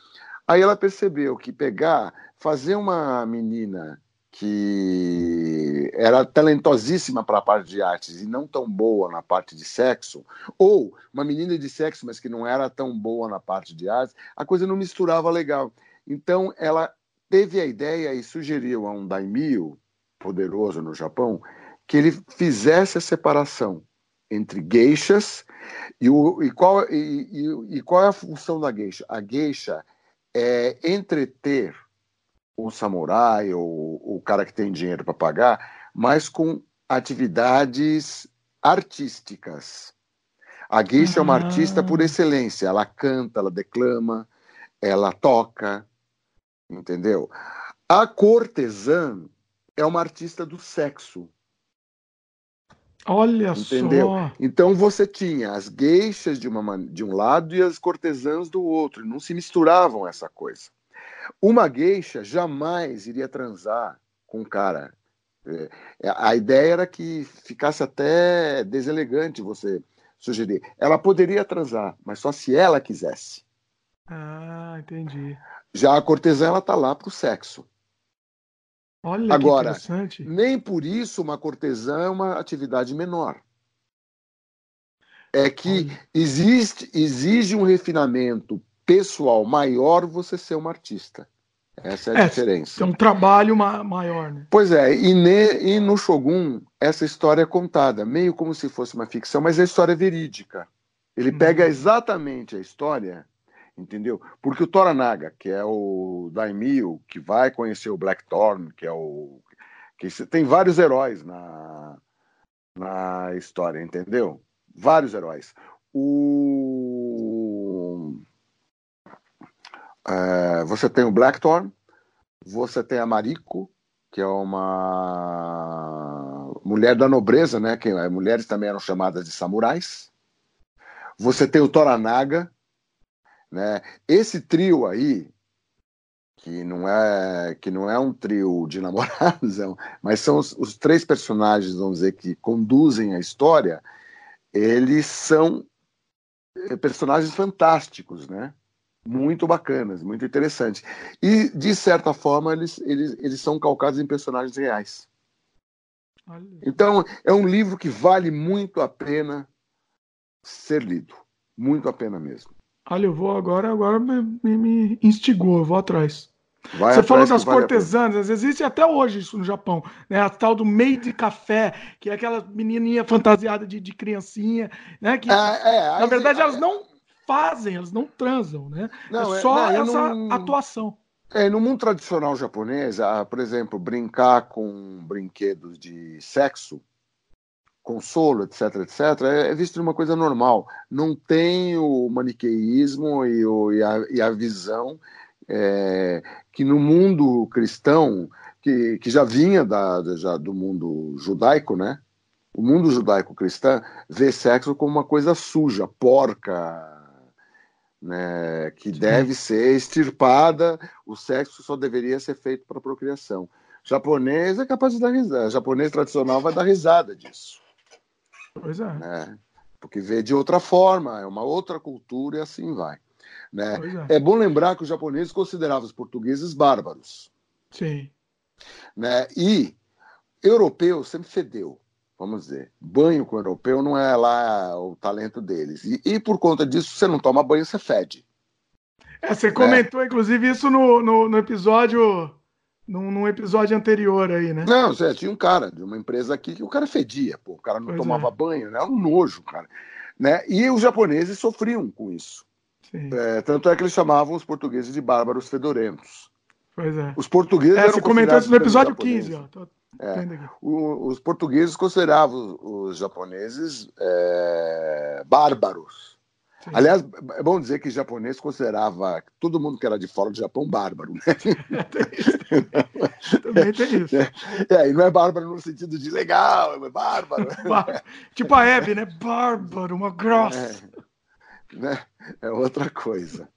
Aí ela percebeu que pegar, fazer uma menina que era talentosíssima para a parte de artes e não tão boa na parte de sexo, ou uma menina de sexo, mas que não era tão boa na parte de artes, a coisa não misturava legal. Então ela teve a ideia e sugeriu a um daimyo poderoso no Japão que ele fizesse a separação entre geishas e, o, e, qual, e, e, e qual é a função da geisha? A geisha é entreter o samurai ou o cara que tem dinheiro para pagar, mas com atividades artísticas. A geisha é uma artista por excelência. Ela canta, ela declama, ela toca, entendeu? A cortesã é uma artista do sexo. Olha entendeu? só. Então você tinha as gueixas de, uma, de um lado e as cortesãs do outro. Não se misturavam essa coisa. Uma gueixa jamais iria transar com um cara. É, a ideia era que ficasse até deselegante você sugerir. Ela poderia transar, mas só se ela quisesse. Ah, entendi. Já a cortesã ela tá lá para o sexo. Olha Agora, nem por isso uma cortesã é uma atividade menor. É que existe, exige um refinamento pessoal maior você ser um artista. Essa é a é, diferença. É um trabalho ma maior, né? Pois é, e, ne, e no Shogun, essa história é contada, meio como se fosse uma ficção, mas a história é verídica. Ele hum. pega exatamente a história entendeu? Porque o Toranaga, que é o daimyo, que vai conhecer o Blackthorn, que é o que tem vários heróis na na história, entendeu? Vários heróis. O é, você tem o Blackthorn, você tem a Mariko, que é uma mulher da nobreza, né? Que mulheres também eram chamadas de samurais. Você tem o Toranaga, né? Esse trio aí, que não é que não é um trio de *laughs* namorados, é mas são os, os, três personagens, vamos dizer, que conduzem a história, eles são eh, personagens fantásticos, né? Muito bacanas, muito interessantes. E, de certa forma, eles, eles, eles são calcados em personagens reais. Então, é um livro que vale muito a pena ser lido. Muito a pena mesmo. Olha, eu vou agora, agora me, me instigou, eu vou atrás. Vai Você falou das cortesãs, existe até hoje isso no Japão, né? A tal do meio de café, que é aquela menininha fantasiada de, de criancinha, né? Que, é, é, na verdade, elas não fazem, elas não transam, né? Não, é, é só não, essa não... atuação. É, no mundo tradicional japonês, por exemplo, brincar com brinquedos de sexo consolo, etc, etc, é, é visto uma coisa normal. Não tem o maniqueísmo e, o, e, a, e a, visão é, que no mundo cristão, que, que já vinha da, já do mundo judaico, né? O mundo judaico-cristão vê sexo como uma coisa suja, porca, né, que deve ser extirpada, o sexo só deveria ser feito para procriação. Japonês é capaz de dar risada, japonês tradicional vai dar risada disso. Pois é. Né? Porque vê de outra forma, é uma outra cultura e assim vai. Né? É. é. bom lembrar que os japoneses consideravam os portugueses bárbaros. Sim. Né? E europeu sempre fedeu, vamos dizer. Banho com europeu não é lá o talento deles. E, e por conta disso, você não toma banho, você fede. É, você comentou, inclusive, isso no, no, no episódio num, num, episódio anterior aí, né? Não, Zé, tinha um cara de uma empresa aqui que o cara fedia, pô, o cara não pois tomava é. banho, né? Era um nojo, cara. Né? E os japoneses sofriam com isso. É, tanto é que eles chamavam os portugueses de bárbaros fedorentos. Pois é. Os portugueses. É, você comentou isso no episódio 15, ó. Tô... É, o, os portugueses consideravam os japoneses é, bárbaros. Sim. Aliás, é bom dizer que japonês considerava todo mundo que era de fora do Japão bárbaro. Né? *laughs* Também tem isso. É, é, e não é bárbaro no sentido de legal, é bárbaro. *laughs* tipo a Hebe, né? Bárbaro, uma grossa. É, né? é outra coisa.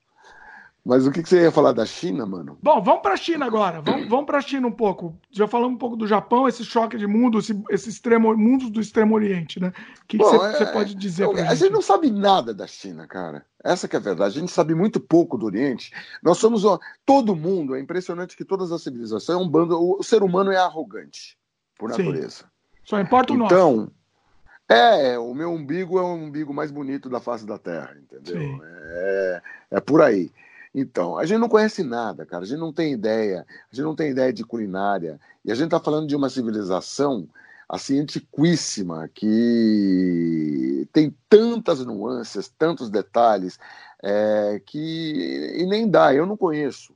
Mas o que, que, você ia falar da China, mano? Bom, vamos para a China agora. Vamos, *clears throat* vamos para a China um pouco. Já falamos um pouco do Japão, esse choque de mundo, esse, esse extremo, mundo do extremo oriente, né? O que, Bom, você, é, pode dizer para a gente? A gente não sabe nada da China, cara. Essa que é a verdade. A gente sabe muito pouco do Oriente. Nós somos todo mundo. É impressionante que todas as civilizações é um bando. O ser humano é arrogante por natureza. Sim. Só importa o então, nosso. É, o meu umbigo é o umbigo mais bonito da face da Terra, entendeu? É, é por aí. Então, a gente não conhece nada, cara. A gente não tem ideia. A gente não tem ideia de culinária. E a gente está falando de uma civilização assim antiquíssima que tem tantas nuances, tantos detalhes é, que e nem dá. Eu não conheço.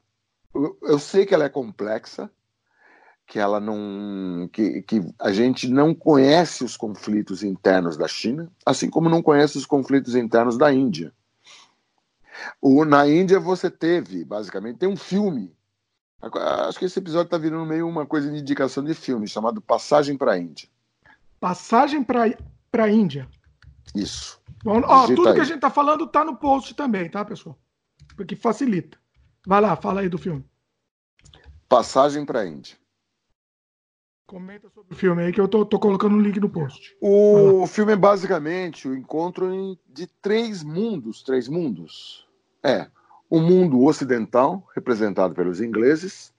Eu, eu, sei que ela é complexa, que ela não, que, que a gente não conhece os conflitos internos da China, assim como não conhece os conflitos internos da Índia. O, na Índia você teve, basicamente, tem um filme. Acho que esse episódio está virando meio uma coisa de indicação de filme, chamado Passagem para a Índia. Passagem para a Índia. Isso. Bom, ó, tudo aí. que a gente está falando está no post também, tá, pessoal? Porque facilita. Vai lá, fala aí do filme. Passagem para a Índia. Comenta sobre o filme aí que eu tô, tô colocando o um link no post. O filme é basicamente o encontro de três mundos, três mundos é o mundo ocidental, representado pelos ingleses,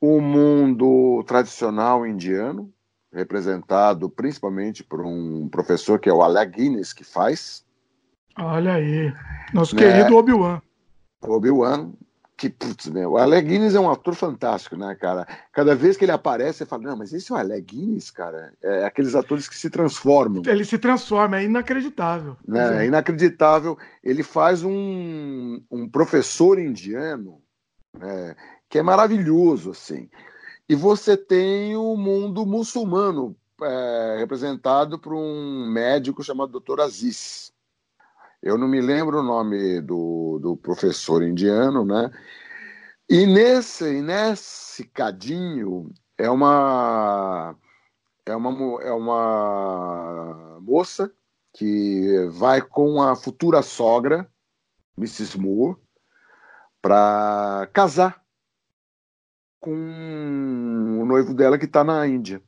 o mundo tradicional indiano, representado principalmente por um professor que é o Alec Guinness, que faz. Olha aí, nosso né? querido Obi-Wan. Obi-Wan, que, putz, meu, o Alec Guinness é um ator fantástico, né, cara? Cada vez que ele aparece, você fala, não, mas esse é o Alec Guinness, cara. É aqueles atores que se transformam. Ele se transforma, é inacreditável. Né? É inacreditável. Ele faz um, um professor indiano, né, que é maravilhoso, assim. E você tem o mundo muçulmano, é, representado por um médico chamado Dr. Aziz. Eu não me lembro o nome do, do professor indiano, né? E nesse, nesse cadinho é uma é uma é uma moça que vai com a futura sogra, Mrs. Moore, para casar com o noivo dela que está na Índia.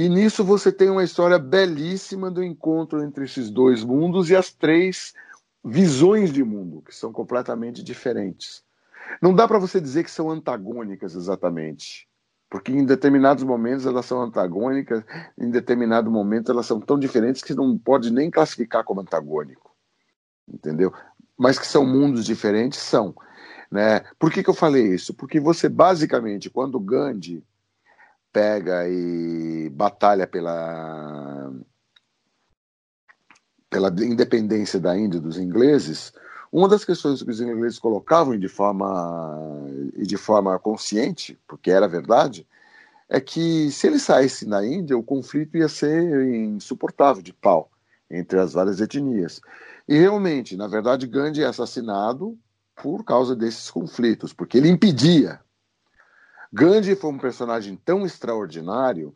E nisso você tem uma história belíssima do encontro entre esses dois mundos e as três visões de mundo, que são completamente diferentes. Não dá para você dizer que são antagônicas exatamente, porque em determinados momentos elas são antagônicas, em determinado momento elas são tão diferentes que não pode nem classificar como antagônico, entendeu? Mas que são mundos diferentes, são. Né? Por que, que eu falei isso? Porque você basicamente, quando Gandhi pega e batalha pela pela independência da Índia dos ingleses, uma das questões que os ingleses colocavam de forma e de forma consciente, porque era verdade, é que se ele saísse da Índia, o conflito ia ser insuportável de pau entre as várias etnias. E realmente, na verdade, Gandhi é assassinado por causa desses conflitos, porque ele impedia Gandhi foi um personagem tão extraordinário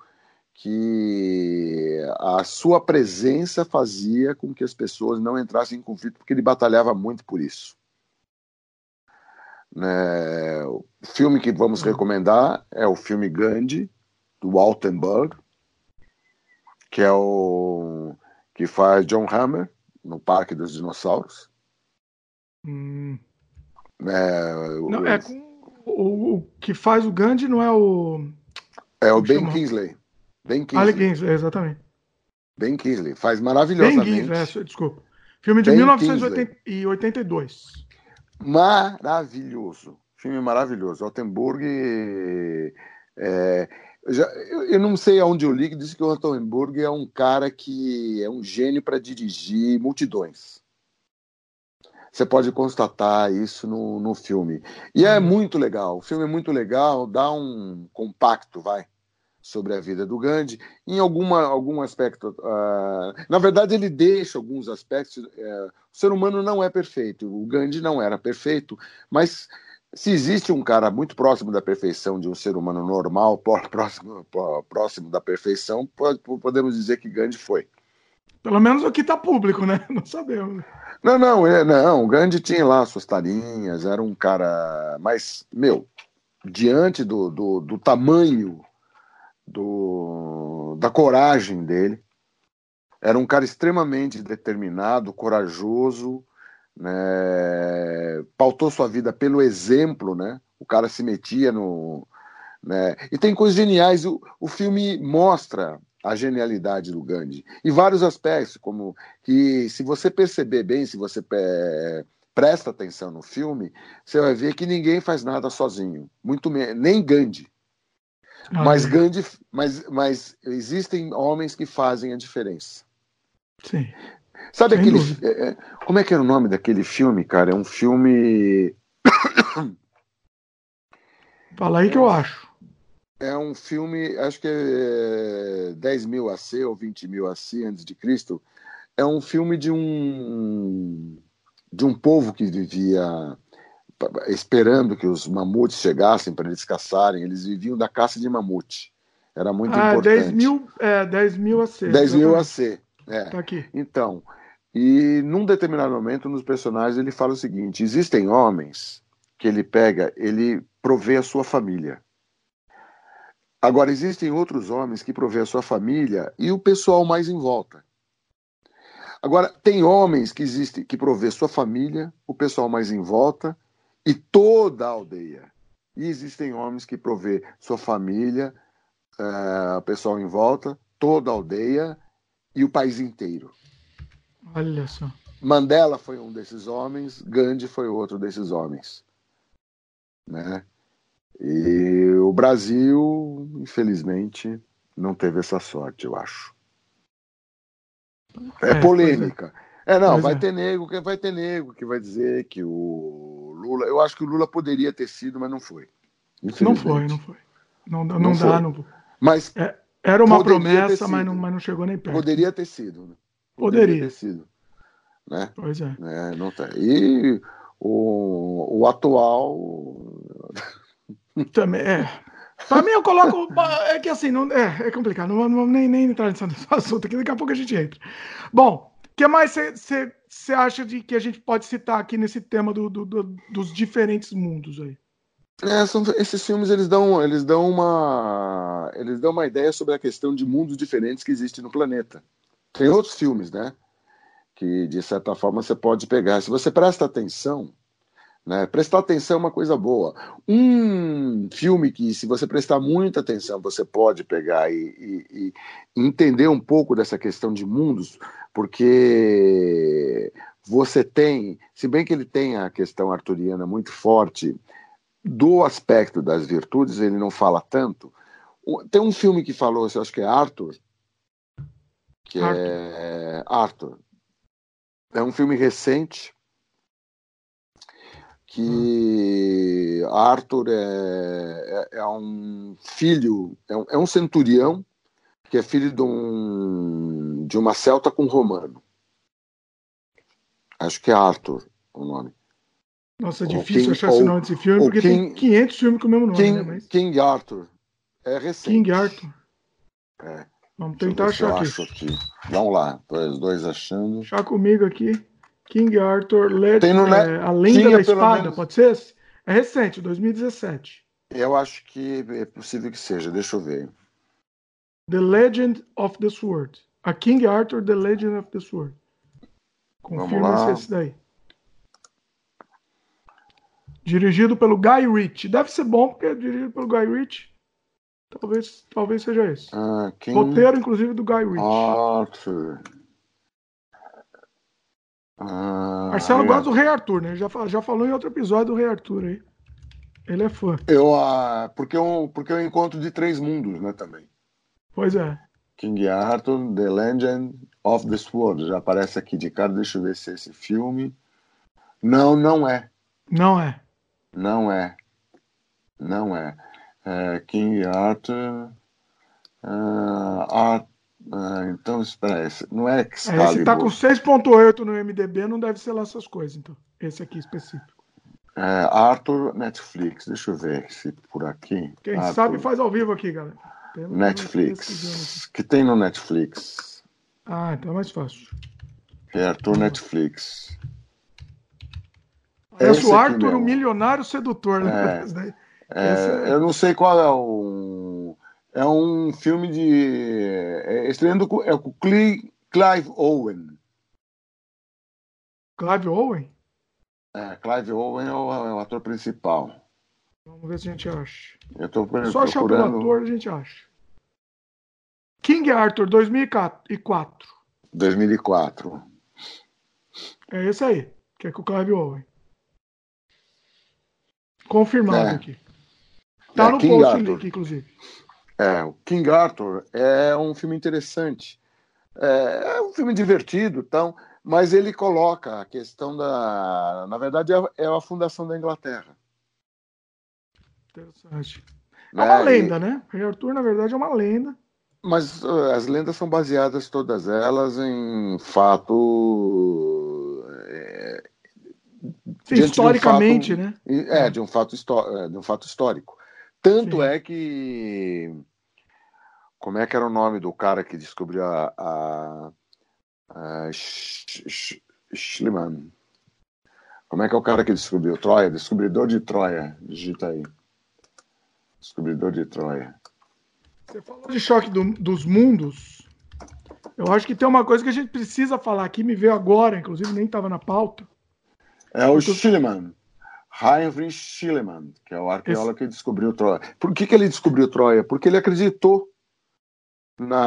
que a sua presença fazia com que as pessoas não entrassem em conflito, porque ele batalhava muito por isso. Né? O filme que vamos uhum. recomendar é o filme Gandhi, do Altenburg, que é o que faz John Hammer no Parque dos Dinossauros. Hum. É, não, é com o, o, que faz o Gandhi não é o. É o Ben Kingsley. Ben Kingsley. Ali Kingsley, exatamente. Ben Kingsley. Faz maravilhosamente. Ben Kingsley, é, desculpa. Filme de ben 1982. Maravilhoso. Filme maravilhoso. Altenburg. É, eu, já, eu, eu, não sei aonde eu li que disse que o Altenburg é um cara que é um gênio para dirigir multidões. Você pode constatar isso no, no filme. E é uhum. muito legal. O filme é muito legal, dá um compacto, vai. sobre a vida do Gandhi. Em alguma, algum aspecto, uh, na verdade, ele deixa alguns aspectos. Uh, o ser humano não é perfeito, o Gandhi não era perfeito, mas se existe um cara muito próximo da perfeição de um ser humano normal, *laughs* próximo, próximo da perfeição, podemos dizer que Gandhi foi. Pelo menos o que está público, né? *laughs* Não sabemos. Não, não, é, não. O Gandhi tinha lá suas tarinhas, era um cara. Mas, meu, diante do, do, do tamanho do, da coragem dele. Era um cara extremamente determinado, corajoso, né? pautou sua vida pelo exemplo, né? O cara se metia no. Né? E tem coisas geniais. O, o filme mostra a genialidade do Gandhi. E vários aspectos, como que se você perceber bem, se você é, presta atenção no filme, você vai ver que ninguém faz nada sozinho. Muito nem Gandhi. Mas, Gandhi, mas, mas existem homens que fazem a diferença. Sim. Sabe Sem aquele. É, é, como é que era o nome daquele filme, cara? É um filme. Fala aí que eu acho. É um filme, acho que é 10 mil AC ou 20 mil AC antes de Cristo. É um filme de um de um povo que vivia esperando que os mamutes chegassem para eles caçarem. Eles viviam da caça de mamute. Era muito ah, importante. 10 mil, é, 10 mil AC. 10 mil AC. É. Tá aqui. Então, e num determinado momento nos personagens ele fala o seguinte: existem homens que ele pega, ele provê a sua família. Agora, existem outros homens que provê a sua família e o pessoal mais em volta. Agora, tem homens que existem que provê sua família, o pessoal mais em volta e toda a aldeia. E existem homens que provê sua família, uh, o pessoal em volta, toda a aldeia e o país inteiro. Olha só. Mandela foi um desses homens, Gandhi foi outro desses homens. Né? E o Brasil, infelizmente, não teve essa sorte, eu acho. É, é polêmica. É. é. não, vai é. ter nego, vai ter nego que vai dizer que o Lula. Eu acho que o Lula poderia ter sido, mas não foi. Não foi, não foi. Não, não, não dá. Foi. Não... Mas é, era uma promessa, mas não, mas não chegou nem perto. Poderia ter sido. Né? Poderia. poderia. ter sido. Né? Pois é. é não tá. E o, o atual. Também é. Pra mim, eu coloco. É que assim, não, é, é complicado. Não vamos nem, nem entrar nesse assunto aqui, daqui a pouco a gente entra. Bom, o que mais você acha de que a gente pode citar aqui nesse tema do, do, do, dos diferentes mundos aí? É, são, esses filmes eles dão, eles dão uma eles dão uma ideia sobre a questão de mundos diferentes que existem no planeta. Tem outros filmes, né? Que de certa forma você pode pegar. Se você presta atenção, né? Prestar atenção é uma coisa boa. Um filme que, se você prestar muita atenção, você pode pegar e, e, e entender um pouco dessa questão de mundos, porque você tem, se bem que ele tem a questão arturiana muito forte, do aspecto das virtudes, ele não fala tanto. Tem um filme que falou, eu acho que é Arthur, que Arthur. é Arthur. É um filme recente que Arthur é, é, é um filho, é um, é um, centurião que é filho de, um, de uma celta com romano. Acho que é Arthur o nome. Nossa, é difícil King, achar esse nome desse filme, porque King, tem 500 filmes com o mesmo nome. King, né, mas... King Arthur. É recente. King Arthur. É. Vamos tentar achar aqui. aqui. Vamos lá, os dois achando. Achar comigo aqui. King Arthur, Led, é, A Lenda da Espada, menos... pode ser? É recente, 2017. Eu acho que é possível que seja, deixa eu ver. The Legend of the Sword. A King Arthur, The Legend of the Sword. Confirma se é esse daí. Dirigido pelo Guy Ritchie. Deve ser bom, porque é dirigido pelo Guy Ritchie. Talvez, talvez seja esse. Ah, King Roteiro, inclusive, do Guy Ritchie. Arthur. Ah, Marcelo gosta do Rei Arthur, né? Já, já falou em outro episódio do Rei Arthur aí. Ele é fã. Eu, ah, porque, eu, porque eu encontro de três mundos, né, também. Pois é. King Arthur, The Legend of the Sword. Já aparece aqui de cara, deixa eu ver se é esse filme. Não, não é. Não é. Não é. Não é. é King Arthur. Uh, ah, então, espera, esse não é Excalibur. É, esse tá com 6.8 no MDB, não deve ser lá essas coisas, então. Esse aqui específico. É, Arthur Netflix, deixa eu ver se por aqui. Quem Arthur, sabe faz ao vivo aqui, galera. Netflix. Que tem no Netflix. Ah, então é mais fácil. É Arthur Netflix. Parece o Arthur, o milionário sedutor, né? É, é, eu não sei qual é o é um filme de. É, estreando com, é com Clive Owen. Clive Owen? É, Clive Owen é o, é o, ator principal. Vamos ver se a gente acha. Eu tô. Só achar o ator a gente acha. King Arthur, 2004. 2004. É esse aí, que é com o Clive Owen. Confirmado é. aqui. Tá é, no King post Arthur. link, inclusive. É, o King Arthur é um filme interessante. É, é um filme divertido, então, mas ele coloca a questão da. Na verdade, é, é a fundação da Inglaterra. Interessante. É uma né? lenda, e... né? Rei Arthur, na verdade, é uma lenda. Mas uh, as lendas são baseadas todas elas em fato. É, Sim, historicamente, um fato, né? É, de um fato, é, de um fato histórico. Tanto Sim. é que. Como é que era o nome do cara que descobriu a. a, a Schliemann? Como é que é o cara que descobriu Troia? Descobridor de Troia. Digita aí. Descobridor de Troia. Você falou de choque do, dos mundos. Eu acho que tem uma coisa que a gente precisa falar aqui, me veio agora, inclusive nem estava na pauta. É o Schliemann. Heinrich Schliemann, que é o arqueólogo que descobriu Troia. Por que, que ele descobriu Troia? Porque ele acreditou na,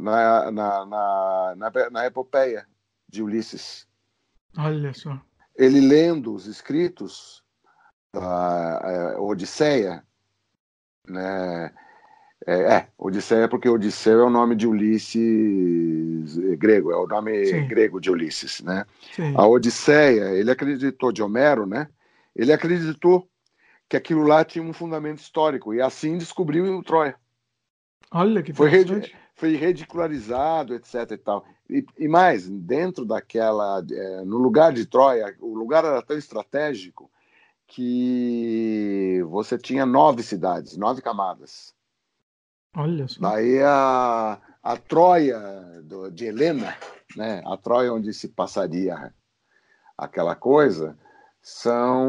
na, na, na, na, na epopeia de Ulisses. Olha só. Ele lendo os escritos da Odisseia, né, é, é, Odisseia porque Odisseu é o nome de Ulisses grego, é o nome Sim. grego de Ulisses, né? Sim. A Odisseia, ele acreditou de Homero, né? Ele acreditou que aquilo lá tinha um fundamento histórico e assim descobriu o Troia. Olha que foi, foi ridicularizado, etc e tal. E, e mais, dentro daquela, é, no lugar de Troia, o lugar era tão estratégico que você tinha nove cidades, nove camadas. Olha só. Daí a, a Troia do, de Helena, né? a Troia onde se passaria aquela coisa, são.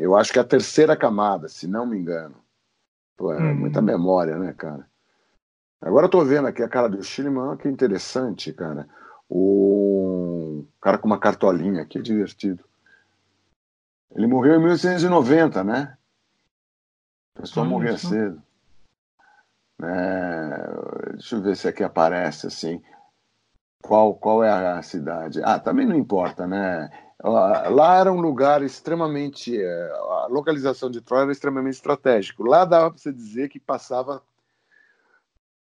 Eu acho que é a terceira camada, se não me engano. Pô, é hum. muita memória, né, cara? Agora eu tô vendo aqui a cara do Schliemann, que interessante, cara. O cara com uma cartolinha, que divertido. Ele morreu em 1890, né? O pessoal morria cedo. É, deixa eu ver se aqui aparece assim. Qual, qual é a cidade? Ah, também não importa, né? Lá era um lugar extremamente. É, a localização de Troia era extremamente estratégico. Lá dava para você dizer que passava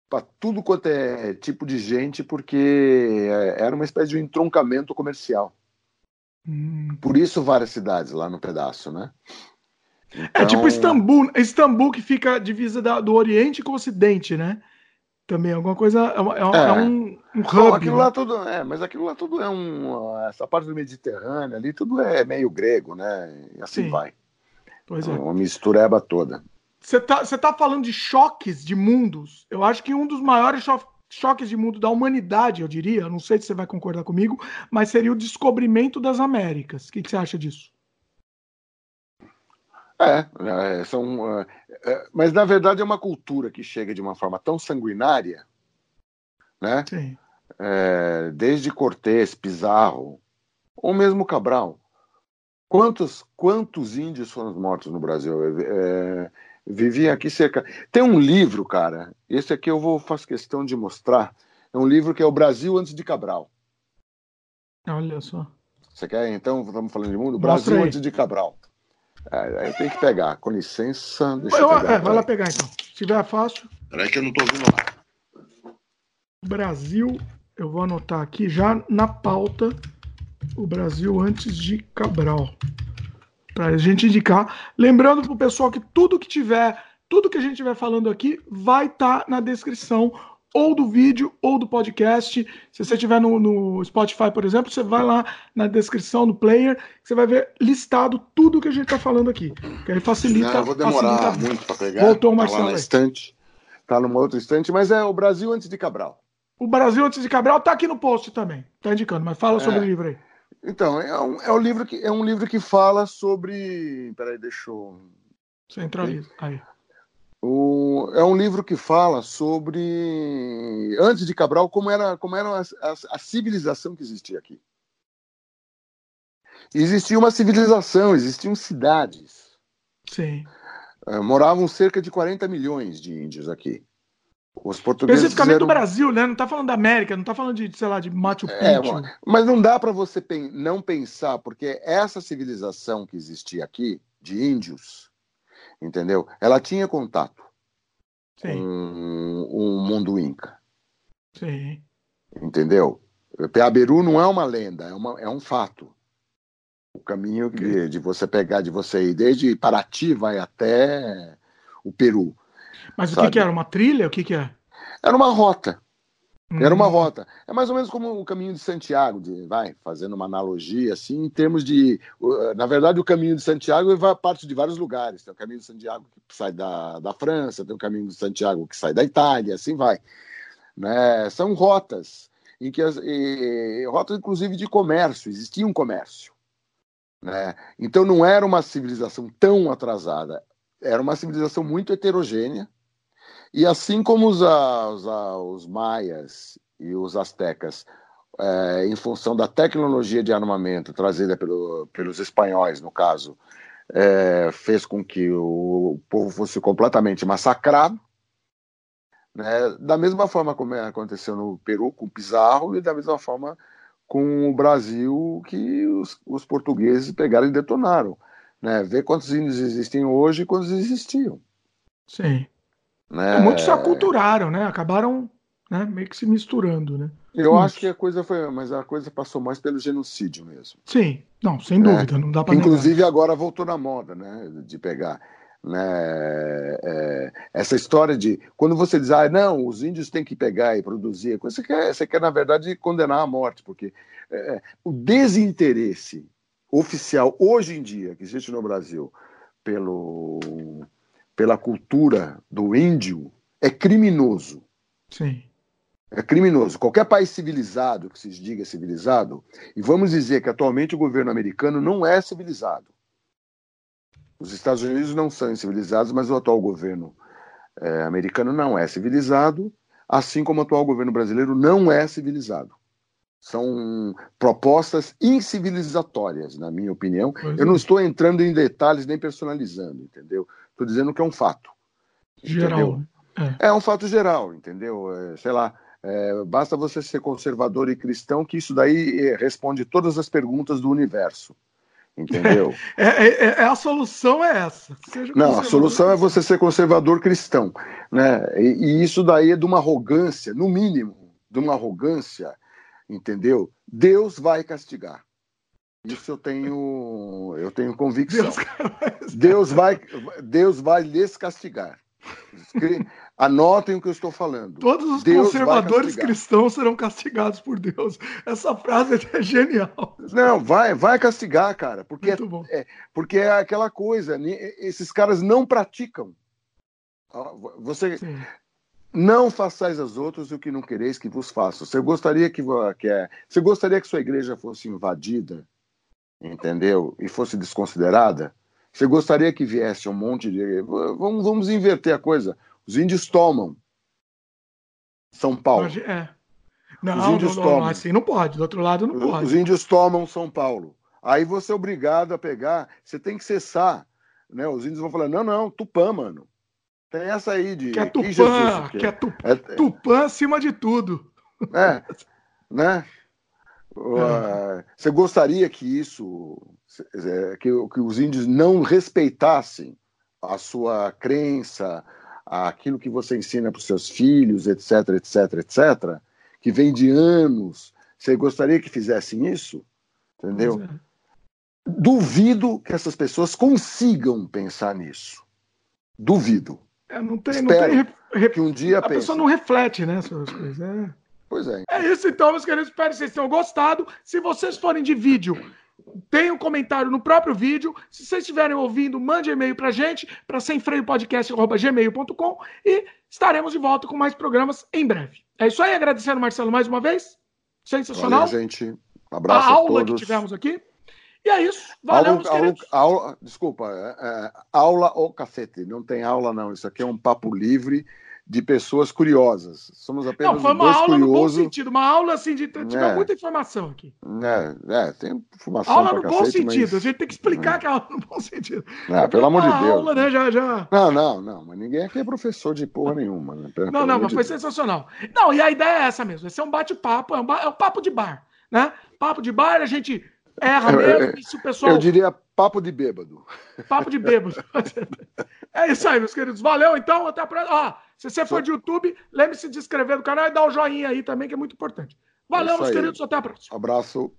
para tudo quanto é tipo de gente, porque é, era uma espécie de um entroncamento comercial. Hum. Por isso várias cidades lá no pedaço, né? Então... É tipo então- Istambul, Istambul que fica divisa da, do Oriente com o Ocidente, né? Também alguma coisa é, é, é. é um, um hub. Não, aquilo né? lá tudo é, mas aquilo lá tudo é um essa parte do Mediterrâneo ali tudo é meio grego, né? E assim Sim. vai. Pois é. Uma mistureba toda. Você tá, tá falando de choques de mundos. Eu acho que um dos maiores cho choques de mundo da humanidade, eu diria, não sei se você vai concordar comigo, mas seria o descobrimento das Américas. O que, que você acha disso? É, é são, é, é, mas na verdade é uma cultura que chega de uma forma tão sanguinária, né? Sim. É, desde Cortés, Pizarro, ou mesmo Cabral. Quantos, quantos índios foram mortos no Brasil? É, viviam aqui cerca. Tem um livro, cara. Esse aqui eu vou faço questão de mostrar. É um livro que é o Brasil antes de Cabral. Olha só. Você quer? Então, estamos falando de mundo. Brasil antes de Cabral. É, aí tem que pegar. Com licença. Deixa eu, eu pegar, é, vai lá pegar então. Se tiver fácil. Peraí que eu não estou ouvindo nada. Brasil, eu vou anotar aqui já na pauta o Brasil antes de Cabral. Para a gente indicar. Lembrando para o pessoal que tudo que tiver tudo que a gente estiver falando aqui vai estar tá na descrição ou do vídeo ou do podcast. Se você estiver no, no, Spotify, por exemplo, você vai lá na descrição do player, você vai ver listado tudo que a gente está falando aqui. Que aí facilita. Não, eu vou demorar facilita... muito para pegar. Voltou o Marcelo. Tá na estante. Tá numa outra estante, mas é o Brasil antes de Cabral. O Brasil antes de Cabral tá aqui no post também. Tá indicando, mas fala sobre é. o livro aí. Então, é um, é um livro que é um livro que fala sobre. Peraí, deixa eu. Centraliza. Aí. O, é um livro que fala sobre, antes de Cabral, como era, como era a, a, a civilização que existia aqui. Existia uma civilização, existiam cidades. Sim. Uh, moravam cerca de 40 milhões de índios aqui. Os portugueses Especificamente fizeram... do Brasil, né? Não está falando da América, não está falando de, sei lá, de Machu é, Picchu. É, mas não dá para você pen não pensar, porque essa civilização que existia aqui, de índios, entendeu? Ela tinha contato Sim. com o mundo inca. Sim. Entendeu? Peaberu não é uma lenda, é, uma, é um fato. O caminho de, de você pegar, de você ir desde Paraty vai até o Peru. Mas sabe? o que, que, era? Uma trilha? O que, que é? Era uma rota. Era uma hum. rota. É mais ou menos como o caminho de Santiago, de, vai, fazendo uma analogia, assim, em termos de. Na verdade, o caminho de Santiago é parte de vários lugares. Tem o caminho de Santiago que sai da, da França, tem o caminho de Santiago que sai da Itália, assim vai. Né? São rotas, em que as, e, rotas, inclusive, de comércio, existia um comércio. Né? Então não era uma civilização tão atrasada, era uma civilização muito heterogênea, e assim como os, os, os maias e os astecas, é, em função da tecnologia de armamento trazida pelo, pelos espanhóis, no caso, é, fez com que o, povo fosse completamente massacrado, né? da mesma forma como aconteceu no Peru com Pizarro e da mesma forma com o Brasil que os, os portugueses pegaram e detonaram. Né? Ver quantos índios existem hoje e quantos existiam. Sim. Né? Muitos se aculturaram, né? Acabaram né, meio que se misturando, né? Eu Muitos. acho que a coisa foi, mas a coisa passou mais pelo genocídio mesmo. Sim, não, sem né? dúvida, não dá para Inclusive negar. agora voltou na moda, né? De pegar. Né, é, essa história de quando você diz, ah, não, os índios têm que pegar e produzir, você quer, você quer na verdade condenar a morte, porque é, o desinteresse oficial hoje em dia que existe no Brasil pelo pela cultura do índio é criminoso. Sim. É criminoso. Qualquer país civilizado, que se diga civilizado, e vamos dizer que atualmente o governo americano não é civilizado. Os Estados Unidos não são civilizados, mas o atual governo é, americano não é civilizado, assim como o atual governo brasileiro não é civilizado. São propostas incivilizatórias, na minha opinião. Eu é. não estou entrando em detalhes nem personalizando, entendeu? Estou dizendo que é um fato. Geral. É. é. um fato geral, entendeu? É, sei lá, é, basta você ser conservador e cristão que isso daí é, responde todas as perguntas do universo. Entendeu? *laughs* É, é, é a solução é essa. Não, a solução é você ser conservador cristão. Né? E, e isso daí é de uma arrogância, no mínimo, de uma arrogância, entendeu? Deus vai castigar. Isso eu tenho, eu tenho convicção. Deus, vai, Deus vai lhes castigar. Anotem o que eu estou falando. Todos os Deus conservadores cristãos serão castigados por Deus. Essa frase é *laughs* genial. Não, vai, vai castigar, cara, porque é, é, porque é aquela coisa. Esses caras não praticam. Você Sim. não façais aos outros o que não quereis que vos façam. Você gostaria que, que é, você gostaria que sua igreja fosse invadida? Entendeu? E fosse desconsiderada, você gostaria que viesse um monte de. Vamos, vamos inverter a coisa. Os índios tomam São Paulo. É. Não, os índios não, tomam. Não, assim não pode, do outro lado não pode. Os índios tomam São Paulo. Aí você é obrigado a pegar, você tem que cessar. Né? Os índios vão falar: não, não, Tupã, mano. Tem essa aí de. Que é Tupã, que, Jesus, que é, Tupã, é, Tupã acima de tudo. É, né? Uh, você gostaria que isso, que, que, os índios não respeitassem a sua crença, aquilo que você ensina para os seus filhos, etc, etc, etc, que vem de anos. Você gostaria que fizessem isso? Entendeu? É. Duvido que essas pessoas consigam pensar nisso. Duvido. É, não tem, Espero não tem que um dia a pense. pessoa não reflete, né, sobre as coisas. É. Pois é. É isso então, meus queridos. Espero que vocês tenham gostado. Se vocês forem de vídeo, tem um comentário no próprio vídeo. Se vocês estiverem ouvindo, mande e-mail pra gente, para semfreiopodcast.gmail.com e estaremos de volta com mais programas em breve. É isso aí, agradecendo, Marcelo, mais uma vez. Sensacional. Valeu, gente. Abraço a aula a que tivemos aqui. E é isso. Valeu, aula, aula, aula, Desculpa, é, é, aula ou cacete. Não tem aula, não. Isso aqui é um papo livre de pessoas curiosas. Somos apenas Não, foi uma dois aula curiosos. no bom sentido. Uma aula, assim, de tiver é. muita informação aqui. É, é tem informação Aula no cacete, bom sentido. Mas... A gente tem que explicar é. que é aula no bom sentido. É, pelo amor de Deus. aula, né? Já, já... Não, não, não. Mas ninguém aqui é professor de porra nenhuma. Né? Pelo, não, não, mas foi Deus. sensacional. Não, e a ideia é essa mesmo. Esse é um bate-papo. É, um, é um papo de bar, né? Papo de bar, a gente erra mesmo. se o pessoal... Eu diria papo de bêbado. Papo de bêbado. *laughs* é isso aí, meus queridos. Valeu, então. Até a próxima. Se você for de YouTube, lembre-se de se inscrever no canal e dar o um joinha aí também, que é muito importante. Valeu, é meus queridos. Até a próxima. Abraço.